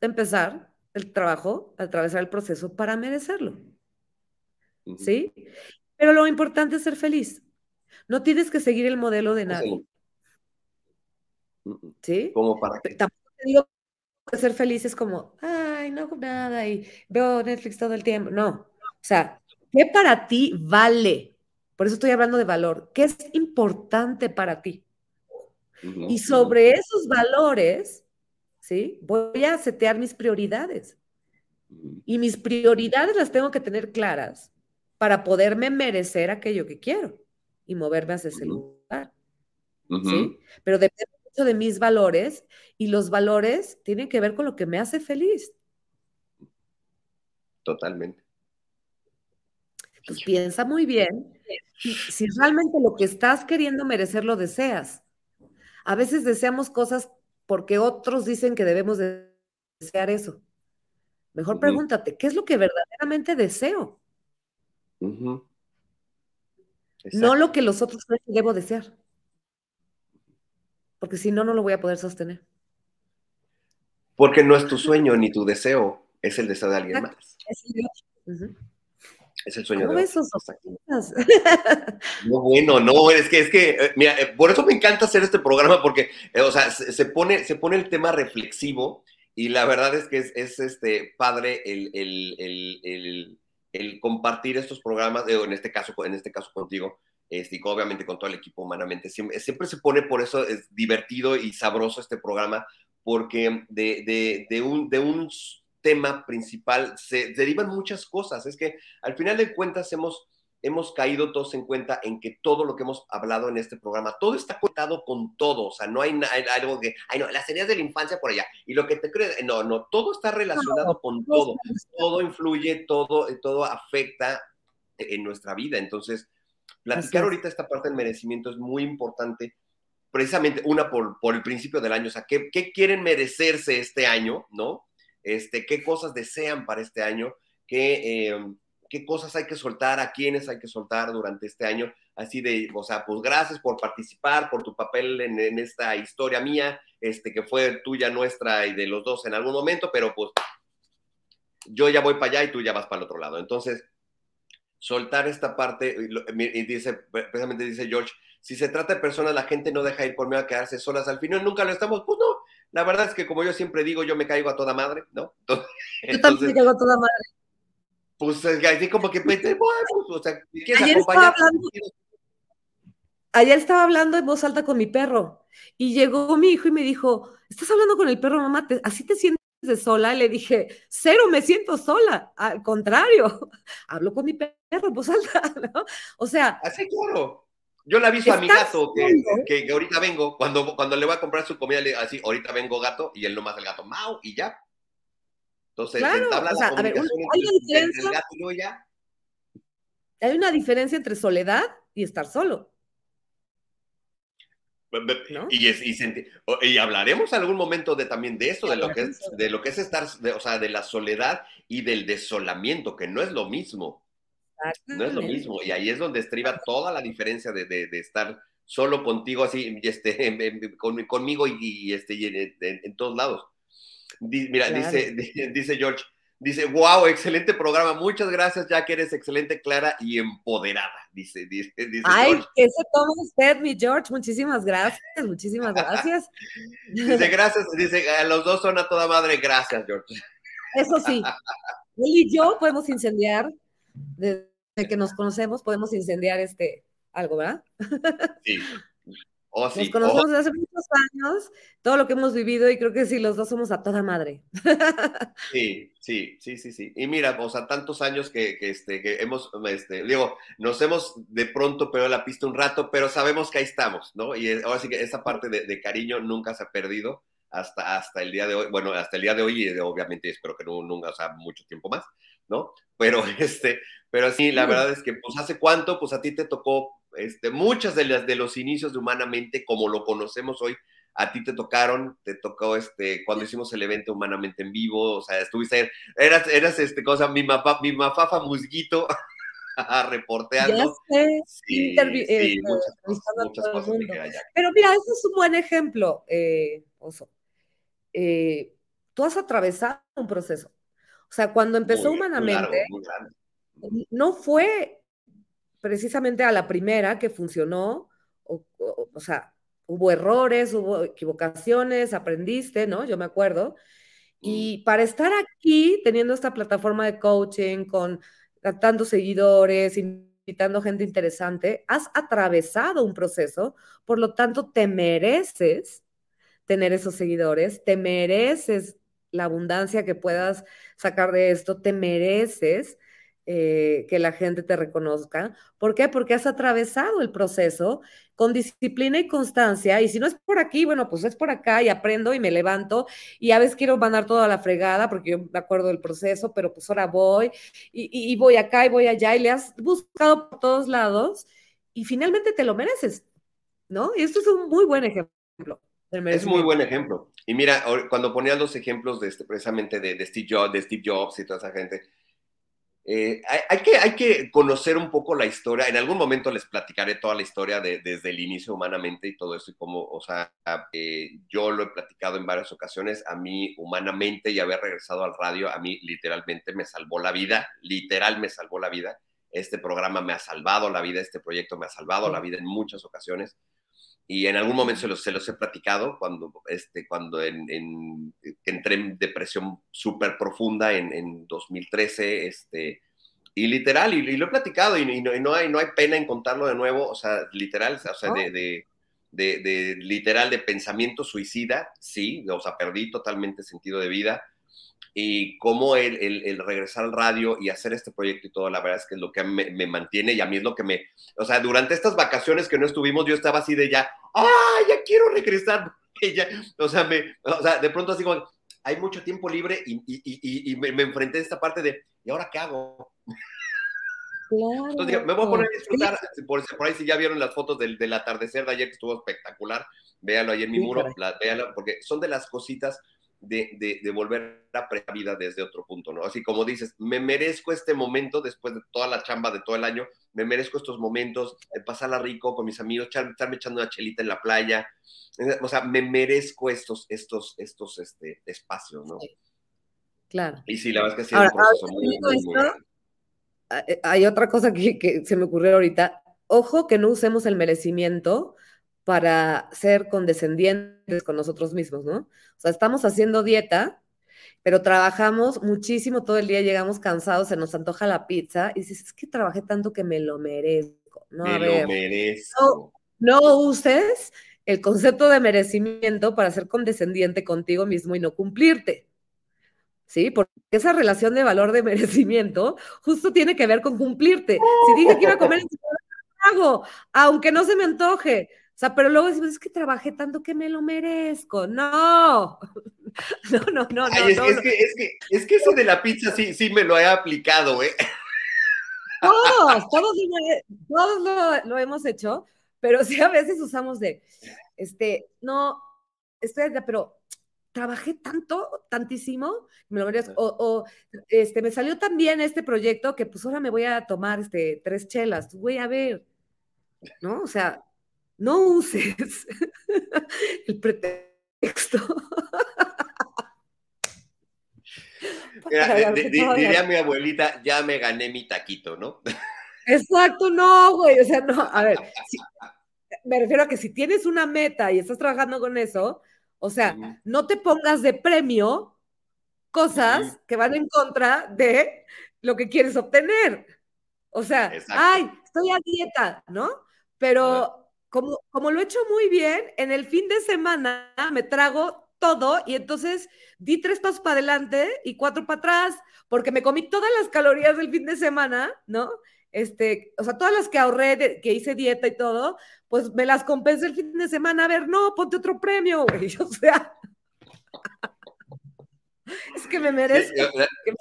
empezar el trabajo, atravesar el proceso para merecerlo. ¿Sí? Pero lo importante es ser feliz. No tienes que seguir el modelo de nadie. ¿Sí? Como para qué. Tampoco te digo que ser feliz es como, ay, no nada y veo Netflix todo el tiempo. No. O sea, ¿qué para ti vale? Por eso estoy hablando de valor. ¿Qué es importante para ti? Y sobre esos valores, ¿sí? Voy a setear mis prioridades. Y mis prioridades las tengo que tener claras para poderme merecer aquello que quiero y moverme hacia ese lugar. ¿Sí? Pero depende mucho de mis valores y los valores tienen que ver con lo que me hace feliz. Totalmente. Pues piensa muy bien si, si realmente lo que estás queriendo merecer lo deseas. A veces deseamos cosas porque otros dicen que debemos desear eso. Mejor pregúntate, ¿qué es lo que verdaderamente deseo? No lo que los otros creen que debo desear. Porque si no, no lo voy a poder sostener. Porque no es tu sueño ni tu deseo, es el deseo de alguien más. Es el, es el sueño de otros. No, bueno, no, es que, es que, eh, mira, eh, por eso me encanta hacer este programa, porque, eh, o sea, se, pone, se pone el tema reflexivo y la verdad es que es, este, padre el, compartir estos programas, en este caso, en este caso contigo, este, y obviamente con todo el equipo humanamente. Siempre, siempre, se pone por eso es divertido y sabroso este programa, porque de, de, un, de un tema principal se derivan muchas cosas. Es que al final de cuentas hemos, hemos caído todos en cuenta en que todo lo que hemos hablado en este programa, todo está conectado con todo. O sea, no hay, algo que, ay, no, las heridas de la infancia por allá. Y lo que te crees, no, no, todo está relacionado con todo. Todo influye, todo, todo afecta en nuestra vida. Entonces, platicar ahorita esta parte del merecimiento es muy importante precisamente una por, por, el principio del año, o sea, ¿qué, ¿qué, quieren merecerse este año, no? Este, qué cosas desean para este año, qué, eh, qué cosas hay que soltar, a quiénes hay que soltar durante este año. Así de, o sea, pues gracias por participar, por tu papel en, esta historia mía, este, que fue tuya, nuestra y de los dos en algún momento, pero pues yo ya voy para allá y tú ya vas para el otro lado. Entonces, soltar esta parte, y dice, precisamente dice George, si se trata de personas, la gente no deja ir por miedo a quedarse solas al final, nunca lo estamos, pues no, la verdad es que como yo siempre digo, yo me caigo a toda madre, ¿no? yo también me caigo a toda madre. Pues así como que, pues, o sea, ¿quieres Ayer acompañar? Ayer estaba hablando en voz alta con mi perro y llegó mi hijo y me dijo, ¿estás hablando con el perro, mamá? ¿Así te sientes de sola? Le dije, cero, me siento sola. Al contrario, hablo con mi perro en voz alta, ¿no? O sea. Así, claro. Yo le aviso a mi gato que, que, ahorita vengo, cuando, cuando le voy a comprar su comida, le así, ahorita vengo gato, y él nomás el gato, mau, y ya. Entonces, claro, o sea, a ver, hay una diferencia, gato y ya. Hay una diferencia entre soledad y estar solo. Y, y, hablaremos algún momento de también de eso, de lo que es, de lo que es estar, o sea, de la soledad y del desolamiento, que no es lo mismo. No es lo mismo. Y ahí es donde estriba toda la diferencia de, de, estar solo contigo, así, este, conmigo y, este, en, todos lados. Mira, dice, dice George, Dice, wow, excelente programa. Muchas gracias, ya que eres excelente, clara y empoderada. Dice, dice, dice Ay, que se toma usted, mi George. Muchísimas gracias, muchísimas gracias. dice, gracias, dice, a los dos son a toda madre. Gracias, George. Eso sí, él y yo podemos incendiar, desde que nos conocemos, podemos incendiar este algo, ¿verdad? Sí, nos conocemos desde hace muchos años, todo lo que hemos vivido y creo que sí, los dos somos a toda madre. Sí, sí, sí, sí, sí. Y mira, o sea, tantos años que, este, que hemos, este, digo, nos hemos de pronto perdido la pista un rato, pero sabemos que ahí estamos, ¿no? Y ahora sí que esa parte de, cariño nunca se ha perdido hasta, hasta el día de hoy, bueno, hasta el día de hoy y obviamente espero que no, nunca, o sea, mucho tiempo más, ¿no? Pero este, pero sí, la verdad es que, pues, ¿hace cuánto? Pues a ti te tocó este, muchas de las de los inicios de Humanamente, como lo conocemos hoy, a ti te tocaron, te tocó este, cuando hicimos el evento Humanamente en vivo, o sea, estuviste, eras, eras este cosa, mi mapa, mi mafafa musguito, reporteando. sí, eh, Pero mira, ese es un buen ejemplo, eh, Oso. Eh, tú has atravesado un proceso. O sea, cuando empezó Humanamente, no fue precisamente a la primera que funcionó, o, sea, hubo errores, hubo equivocaciones, aprendiste, ¿no? Yo me acuerdo. Y mm. para estar aquí, teniendo esta plataforma de coaching, con tantos seguidores, invitando gente interesante, has atravesado un proceso, por lo tanto, te mereces tener esos seguidores, te mereces la abundancia que puedas sacar de esto, te mereces eh, que la gente te reconozca. ¿Por qué? Porque has atravesado el proceso con disciplina y constancia, y si no es por aquí, bueno, pues es por acá y aprendo y me levanto, y a veces quiero mandar toda la fregada porque yo me acuerdo del proceso, pero pues ahora voy, y, voy acá y voy allá, y le has buscado por todos lados, y finalmente te lo mereces, ¿no? Y esto es un muy buen ejemplo. Es muy buen ejemplo. Y mira, cuando ponía los ejemplos de este, precisamente de, de, Steve Jobs, de Steve Jobs y toda esa gente, eh, hay, que, hay que conocer un poco la historia. En algún momento les platicaré toda la historia desde el inicio humanamente y todo eso y cómo, o sea, eh, yo lo he platicado en varias ocasiones. A mí humanamente y haber regresado al radio, a mí literalmente me salvó la vida, literal me salvó la vida. Este programa me ha salvado la vida, este proyecto me ha salvado la vida en muchas ocasiones. Y en algún momento se los, se los he platicado cuando, este, cuando en, entré en depresión súper profunda en, en, 2013. Este, y literal, y, lo he platicado, y, no, hay, no hay pena en contarlo de nuevo, o sea, literal, o sea, de, de, de, literal, de pensamiento suicida, sí, o sea, perdí totalmente sentido de vida y cómo el, el, regresar al radio y hacer este proyecto y todo, la verdad es que es lo que me, me, mantiene y a mí es lo que me, o sea, durante estas vacaciones que no estuvimos, yo estaba así de ya, ¡ah, ya quiero regresar! ya, o, sea, me, o sea, de pronto así como, hay mucho tiempo libre y, y, y, y me, enfrenté a esta parte de, ¿y ahora qué hago? Claro. Entonces, me voy a poner a disfrutar, por, por, ahí si ya vieron las fotos del, del, atardecer de ayer que estuvo espectacular, véanlo ahí en mi muro, la, véanlo, porque son de las cositas de, de, volver a la vida desde otro punto, ¿no? Así como dices, me merezco este momento después de toda la chamba de todo el año, me merezco estos momentos, eh, pasarla rico con mis amigos, estarme echando una chelita en la playa, eh, o sea, me merezco estos, estos, estos este, espacios, ¿no? Claro. Y sí, la verdad es que sí, un proceso muy, muy, muy, Hay otra cosa que, que se me ocurrió ahorita, ojo que no usemos el merecimiento para ser condescendientes con nosotros mismos, ¿no? O sea, estamos haciendo dieta, pero trabajamos muchísimo todo el día, llegamos cansados, se nos antoja la pizza y dices, es que trabajé tanto que me lo merezco. No, me lo merezco. No, no uses el concepto de merecimiento para ser condescendiente contigo mismo y no cumplirte. ¿sí? Porque esa relación de valor de merecimiento justo tiene que ver con cumplirte. Si dije que iba a comer, hago, aunque no se me antoje. O sea, pero luego decimos, es que trabajé tanto que me lo merezco. No, no, no, no. es, Que, es, que, es, que, eso de la pizza sí, sí me lo he aplicado, ¿eh? Todos, todos, todos lo, hemos hecho, pero sí a veces usamos de, este, no, estoy, pero trabajé tanto, tantísimo, me lo o, o, este, me salió tan bien este proyecto que pues ahora me voy a tomar este, tres chelas, voy a ver, ¿no? O sea, no uses el pretexto. diría mi abuelita, ya me gané mi taquito, ¿no? Exacto, no, güey, o sea, no, a ver, me refiero a que si tienes una meta y estás trabajando con eso, o sea, no te pongas de premio cosas que van en contra de lo que quieres obtener. O sea, ay, estoy a dieta, ¿no? Pero como, como lo he hecho muy bien, en el fin de semana me trago todo y entonces di tres pasos para adelante y cuatro para atrás, porque me comí todas las calorías del fin de semana, ¿no? Este, o sea, todas las que ahorré, que hice dieta y todo, pues me las compensé el fin de semana. A ver, no, ponte otro premio, güey. O sea. es que me merezco.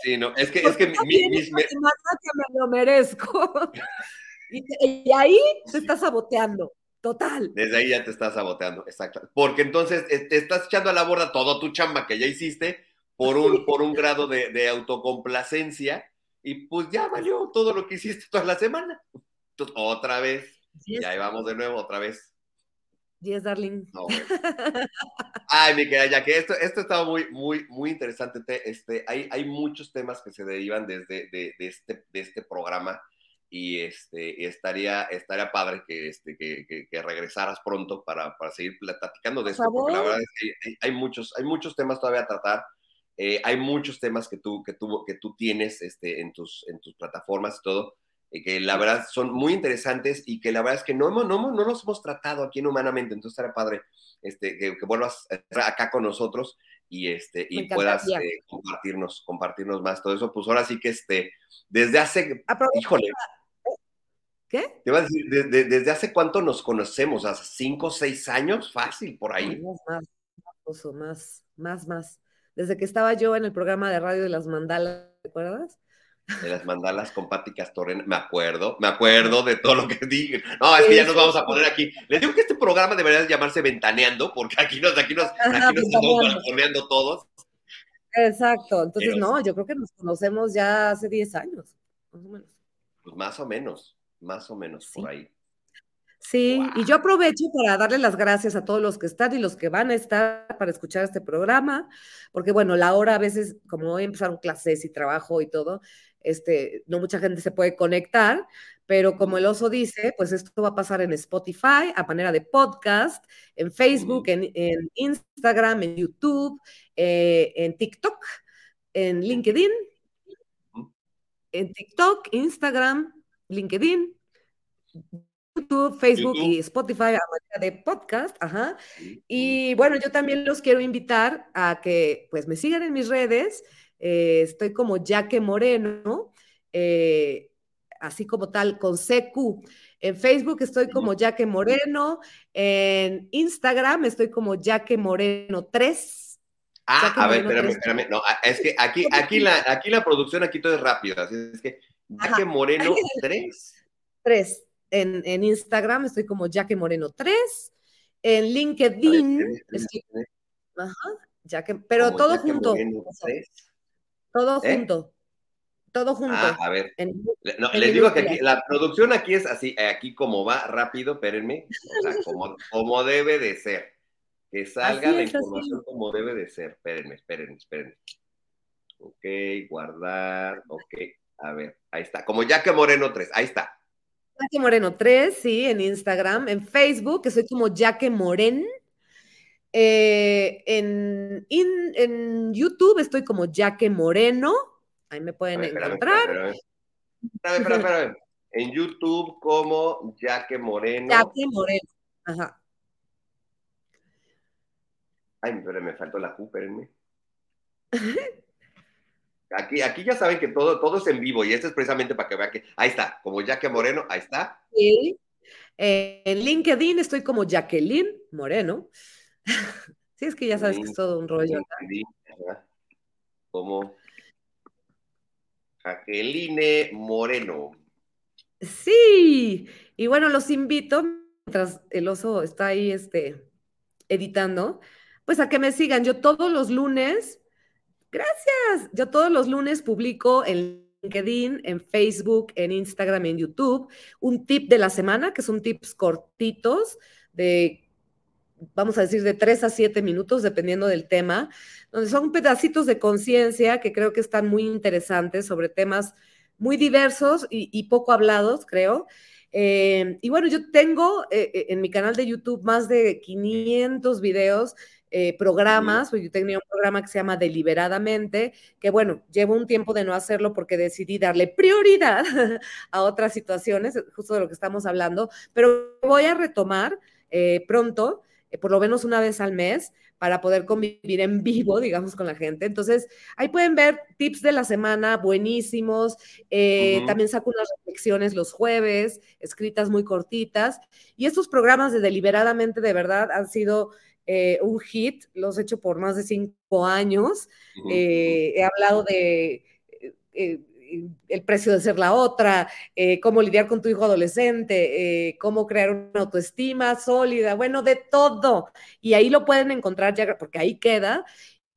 Sí, no, es que, es que mi, mis, me... que me lo merezco. y, ahí te estás saboteando. Total. Desde ahí ya te estás saboteando, exacto. Porque entonces eh, te estás echando a la borda todo tu chamba que ya hiciste por un, por un grado de, de autocomplacencia y pues ya valió todo lo que hiciste toda la semana. Entonces, otra vez y ahí vamos de nuevo, otra vez. Yes, darling. Ay, mi querida, ya que esto, esto estaba muy, muy, muy interesante. Este, hay, hay muchos temas que se derivan desde de, este, de este programa y este, estaría, estaría padre que, este, que, que, regresaras pronto para, para, seguir platicando de esto, porque la verdad es que hay, muchos, hay muchos temas todavía a tratar. Eh, hay muchos temas que tú, que tú, que tú tienes este, en, tus, en tus plataformas y todo que la verdad son muy interesantes y que la verdad es que no, no, no, no nos hemos tratado aquí en Humanamente, entonces será padre este, que, vuelvas acá con nosotros y, este, y puedas eh, compartirnos, compartirnos más todo eso. Pues ahora sí que este, desde hace, híjole, ¿Qué? Te iba a decir, ¿desde hace cuánto nos conocemos? ¿Hace cinco o seis años? Fácil, por ahí. Más, más, más, más. Desde que estaba yo en el programa de radio de las mandalas, ¿te acuerdas? de las mandalas con Patti Castorena, me acuerdo, me acuerdo de todo lo que dije. No, es que ya nos vamos a poner aquí. Les digo que este programa debería llamarse Ventaneando, porque aquí nos, aquí nos, aquí nos estamos balconeando todos. Exacto, entonces no, yo creo que nos conocemos ya hace 10 años, más o menos. Pues más o menos, más o menos por ahí. Sí, y yo aprovecho para darle las gracias a todos los que están y los que van a estar para escuchar este programa, porque bueno, la hora a veces, como hoy empezaron clases y trabajo y todo, este, no mucha gente se puede conectar, pero como el oso dice, pues esto va a pasar en Spotify a manera de podcast, en Facebook, en, Instagram, en YouTube, eh, en TikTok, en LinkedIn, en TikTok, Instagram, LinkedIn, YouTube, Facebook y Spotify a manera de podcast, ajá. Y bueno, yo también los quiero invitar a que pues me sigan en mis redes eh, estoy como Jaque Moreno, eh, así como tal, con CQ. En Facebook estoy como Jaque Moreno, en Instagram estoy como Jaque Moreno 3. Ah, a ver, espérame, espérame. No, es que aquí, aquí, la, aquí la producción, aquí todo es rápido. Así es que Jaque Moreno 3. 3. En, en, Instagram estoy como Jaque Moreno 3. En LinkedIn. ajá, Jaque, pero todo junto. Todo ¿Eh? junto. Todo junto. Ah, a ver. les digo que aquí, la producción aquí es así, aquí como va rápido, espérenme, o sea, como, como debe de ser. Que salga la información como debe de ser. Espérenme, espérenme, espérenme. Ok, guardar, ok. A ver, ahí está. Como ya que Moreno 3, ahí está. Jaque Moreno 3, sí, en Instagram. En Facebook, que soy como Jaque Moren. Eh, en, en, YouTube estoy como Jaque Moreno. Ahí me pueden encontrar. Espérame, espérame, espérame. En YouTube como Jaque Moreno. Jaque Moreno. Ajá. Ay, pero me faltó la Q, espérenme. Aquí, aquí ya saben que todo, todo es en vivo y esto es precisamente para que vean que ahí está, como Jaque Moreno, ahí está. Sí. Eh, en LinkedIn estoy como Jacqueline Moreno. sí, es que ya sabes que es todo un rollo. Como Jacqueline Moreno. Sí, y bueno, los invito, mientras el oso está ahí este, editando, pues a que me sigan. Yo todos los lunes, gracias, yo todos los lunes publico en LinkedIn, en Facebook, en Instagram, en YouTube, un tip de la semana, que son tips cortitos de vamos a decir, de tres a siete minutos, dependiendo del tema, donde son pedacitos de conciencia que creo que están muy interesantes sobre temas muy diversos y, poco hablados, creo. Eh, y bueno, yo tengo eh, eh, en mi canal de YouTube más de 500 videos, programas, yo tenía un programa que se llama Deliberadamente, que bueno, llevo un tiempo de no hacerlo porque decidí darle prioridad a otras situaciones, justo de lo que estamos hablando, pero voy a retomar pronto eh, por lo menos una vez al mes para poder convivir en vivo, digamos, con la gente. Entonces, ahí pueden ver tips de la semana buenísimos. Eh, también saco unas reflexiones los jueves, escritas muy cortitas. Y estos programas de deliberadamente, de verdad, han sido eh, un hit. Los he hecho por más de cinco años. he hablado de el precio de ser la otra, eh, cómo lidiar con tu hijo adolescente, eh, cómo crear una autoestima sólida, bueno, de todo. Y ahí lo pueden encontrar ya, porque ahí queda.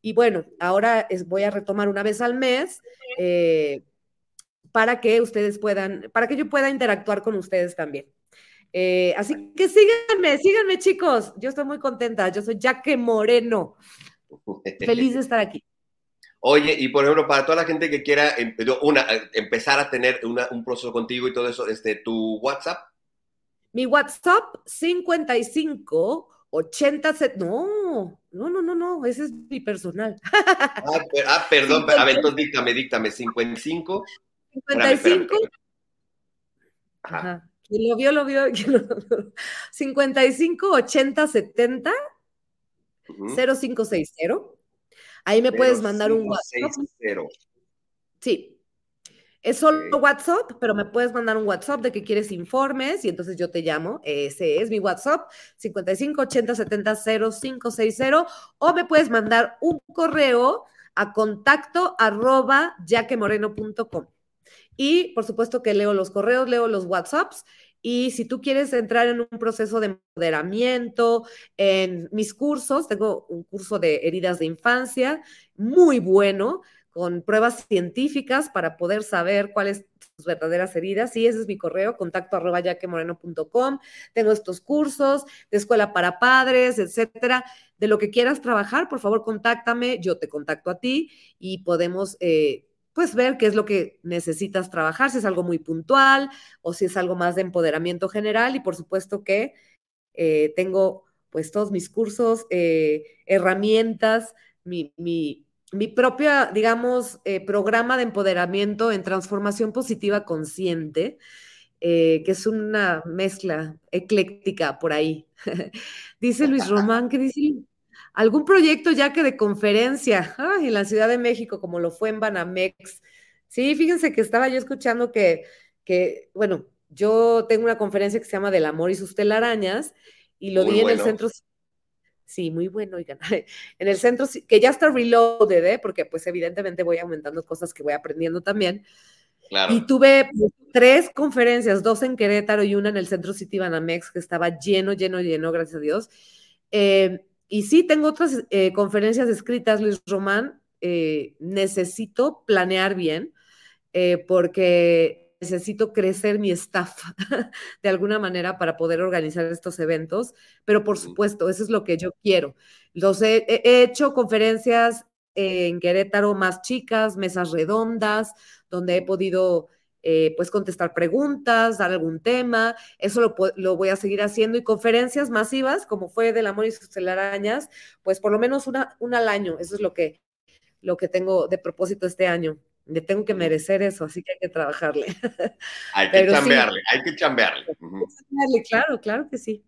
Y bueno, ahora voy a retomar una vez al mes eh, para que ustedes puedan, para que yo pueda interactuar con ustedes también. Así que síganme, síganme chicos. Yo estoy muy contenta. Yo soy Jaque Moreno. Feliz de estar aquí. Oye, y por ejemplo, para toda la gente que quiera em, una, eh, empezar a tener un proceso contigo y todo eso, este, ¿tu WhatsApp? Mi WhatsApp 55 80 no, no, no, no, no, ese es mi personal. Ah, ah perdón, a ver, entonces díctame, díctame, 55. 55. Ajá. Lo vio, lo vio. 55 80 70 0560. Ahí me puedes mandar un WhatsApp. Sí. Es solo WhatsApp, pero me puedes mandar un WhatsApp de que quieres informes y entonces yo te llamo. Ese es mi WhatsApp, 55 80 70 0560. O me puedes mandar un correo a contacto arroba yaquemoreno.com. Y por supuesto que leo los correos, leo los WhatsApps y si tú quieres entrar en un proceso de empoderamiento, en mis cursos, tengo un curso de heridas de infancia muy bueno, con pruebas científicas para poder saber cuáles tus verdaderas heridas. Y ese es mi correo, contacto arroba yaquemoreno.com. Tengo estos cursos de escuela para padres, etcétera. De lo que quieras trabajar, por favor, contáctame, yo te contacto a ti y podemos eh, pues ver qué es lo que necesitas trabajar, si es algo muy puntual o si es algo más de empoderamiento general y por supuesto que eh, tengo pues todos mis cursos, eh, herramientas, mi, mi, mi, propia, digamos, eh, programa de empoderamiento en transformación positiva consciente, que es una mezcla ecléctica por ahí. dice Luis Román, ¿qué dice algún proyecto ya que de conferencia en la Ciudad de México, como lo fue en Banamex. Sí, fíjense que estaba yo escuchando que, que bueno, yo tengo una conferencia que se llama Del amor y sus telarañas y lo di en el centro. Sí, muy bueno, oigan. En el centro, que ya está reloaded, ¿eh? porque pues evidentemente voy aumentando cosas que voy aprendiendo también. Y tuve tres conferencias, dos en Querétaro y una en el Centro City Banamex, que estaba lleno, lleno, lleno, gracias a Dios. Eh, y sí, tengo otras eh, conferencias escritas, Luis Román. Eh, necesito planear bien eh, porque necesito crecer mi staff de alguna manera para poder organizar estos eventos. Pero por supuesto, eso es lo que yo quiero. Los he, he hecho conferencias en Querétaro más chicas, mesas redondas, donde he podido eh, pues contestar preguntas, dar algún tema, eso lo, lo, voy a seguir haciendo y conferencias masivas, como fue del amor y sus telarañas, pues por lo menos una, una al año, eso es lo que, lo que tengo de propósito este año. Le tengo que merecer eso, así que hay que trabajarle. Hay que chambearle, hay que chambearle. Claro, claro que sí.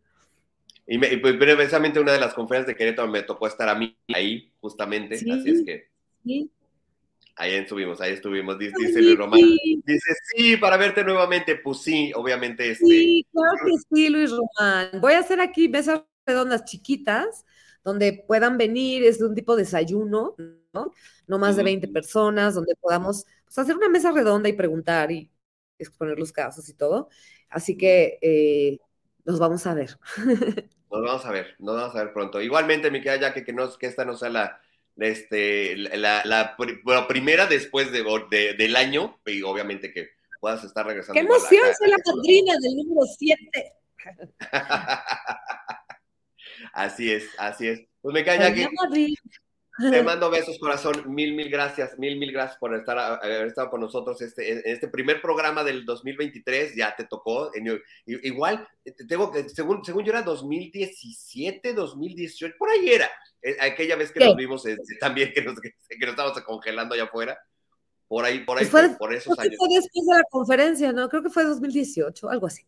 Y, me, pues, precisamente una de las conferencias de Querétaro me tocó estar a mí ahí, justamente, así es que... Sí. Ahí estuvimos, ahí estuvimos, dice, Luis Román. Dice, sí, para verte nuevamente. Pues sí, obviamente. Este... Sí, claro que sí, Luis Román. Voy a hacer aquí mesas redondas chiquitas, donde puedan venir, es de un tipo de desayuno, ¿no? No más de 20 personas, donde podamos pues, hacer una mesa redonda y preguntar y exponer los casos y todo. Así que eh, nos vamos a ver. Nos vamos a ver, nos vamos a ver pronto. Igualmente, mi querida Jackie, que, no, que esta no sea la este, la, la, primera después de, del año, y obviamente que puedas estar regresando. ¡Qué emoción! Soy la madrina del número 7. así es, así es. Pues me cae que te mando besos, corazón. Mil, mil gracias, mil, mil gracias por estar, haber estado con nosotros este, en este primer programa del 2023. Ya te tocó. igual, tengo que, según, según yo era 2017, 2018, por ahí era. Eh, aquella vez que nos vimos este, también, que nos, que nos estábamos congelando allá afuera. Por ahí, por ahí, fue, por esos años. Fue después de la conferencia, ¿no? Creo que fue 2018, algo así.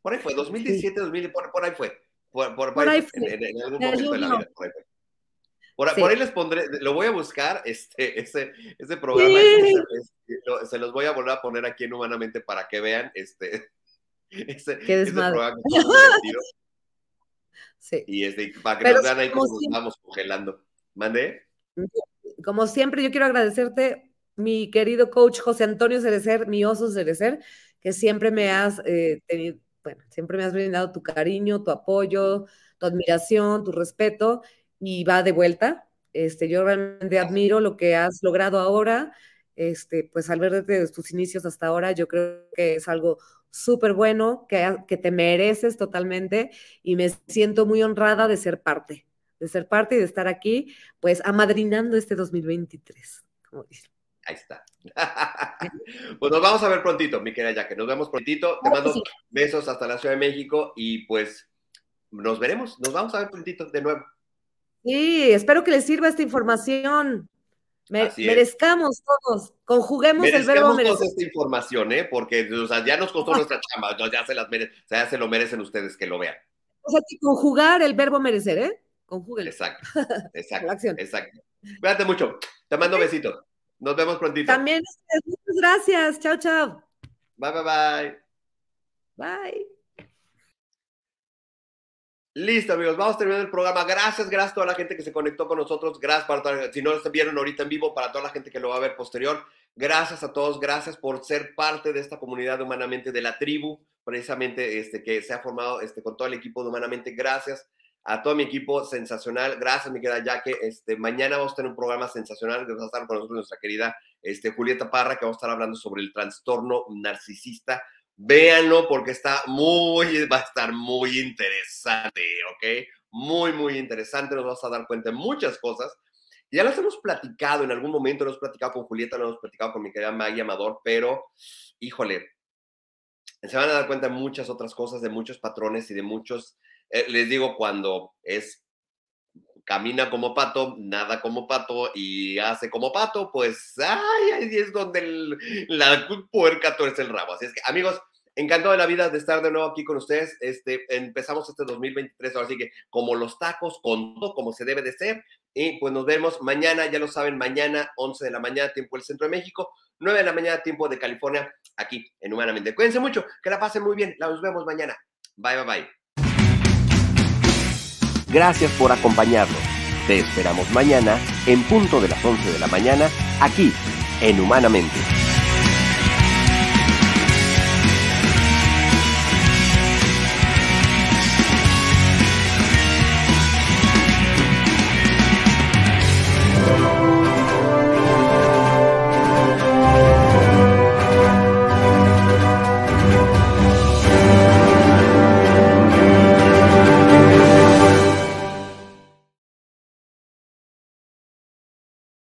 Por ahí fue, 2017, 2000, por, ahí fue. Por, ahí fue. En, algún momento de la vida, por ahí fue. Por, ahí les pondré, lo voy a buscar, este, ese, ese programa, se los voy a volver a poner aquí en Humanamente para que vean este, ese, ese programa Sí. Y este, para que nos vean ahí como nos vamos congelando. ¿Mande? Como siempre, yo quiero agradecerte, mi querido coach José Antonio Cerecer, mi oso Cerecer, que siempre me has eh, tenido, bueno, siempre me has brindado tu cariño, tu apoyo, tu admiración, tu respeto y va de vuelta. Este, yo realmente admiro lo que has logrado ahora. Este, pues al ver desde tus inicios hasta ahora, yo creo que es algo súper bueno, que, que te mereces totalmente y me siento muy honrada de ser parte, de ser parte y de estar aquí, pues amadrinando este 2023, como dicen. Ahí está. pues nos vamos a ver prontito, mi querida que Nos vemos prontito. Te mando besos hasta la Ciudad de México y pues nos veremos. Nos vamos a ver prontito de nuevo. Sí, espero que les sirva esta información. merezcamos todos, conjuguemos el verbo merecer. esta información, ¿eh? Porque ya nos costó nuestra chamba, ya se, las ya se lo merecen ustedes que lo vean. O sea, conjugar el verbo merecer, ¿eh? Conjúguenlo. Exacto, exacto, exacto. Cuídate mucho, te mando besitos. Nos vemos prontito. También, muchas gracias. Chao, chao. Bye, bye, bye. Bye. Listo, amigos, vamos terminando el programa. Gracias, gracias a toda la gente que se conectó con nosotros. Gracias para toda, si no lo vieron ahorita en vivo, para toda la gente que lo va a ver posterior. Gracias a todos, gracias por ser parte de esta comunidad de Humanamente, de la tribu, precisamente este, que se ha formado este, con todo el equipo de Humanamente. Gracias a todo mi equipo, sensacional. Gracias, mi querida Jaque. Este, mañana vamos a tener un programa sensacional. Vamos a estar con nosotros nuestra querida este, Julieta Parra, que vamos a estar hablando sobre el trastorno narcisista Véanlo porque está muy, va a estar muy interesante, ¿ok? Muy, muy interesante. Nos vamos a dar cuenta de muchas cosas. Ya las hemos platicado en algún momento, lo hemos platicado con Julieta, lo hemos platicado con mi querida Maggie Amador, pero, híjole, se van a dar cuenta de muchas otras cosas, de muchos patrones y de muchos, eh, les digo, cuando es camina como pato, nada como pato y hace como pato, pues ay, ahí es donde la puerca es el rabo. Así es que, amigos, encantado de la vida de estar de nuevo aquí con ustedes. Este, empezamos este 2023, ahora sí que como los tacos, con todo como se debe de ser. Y pues nos vemos mañana, ya lo saben, mañana 11 de la mañana, tiempo del Centro de México, 9 de la mañana, tiempo de California, aquí en Humanamente. Cuídense mucho, que la pasen muy bien. Nos vemos mañana. Bye, bye, bye. Gracias por acompañarnos. Te esperamos mañana en punto de las 11 de la mañana aquí en Humanamente.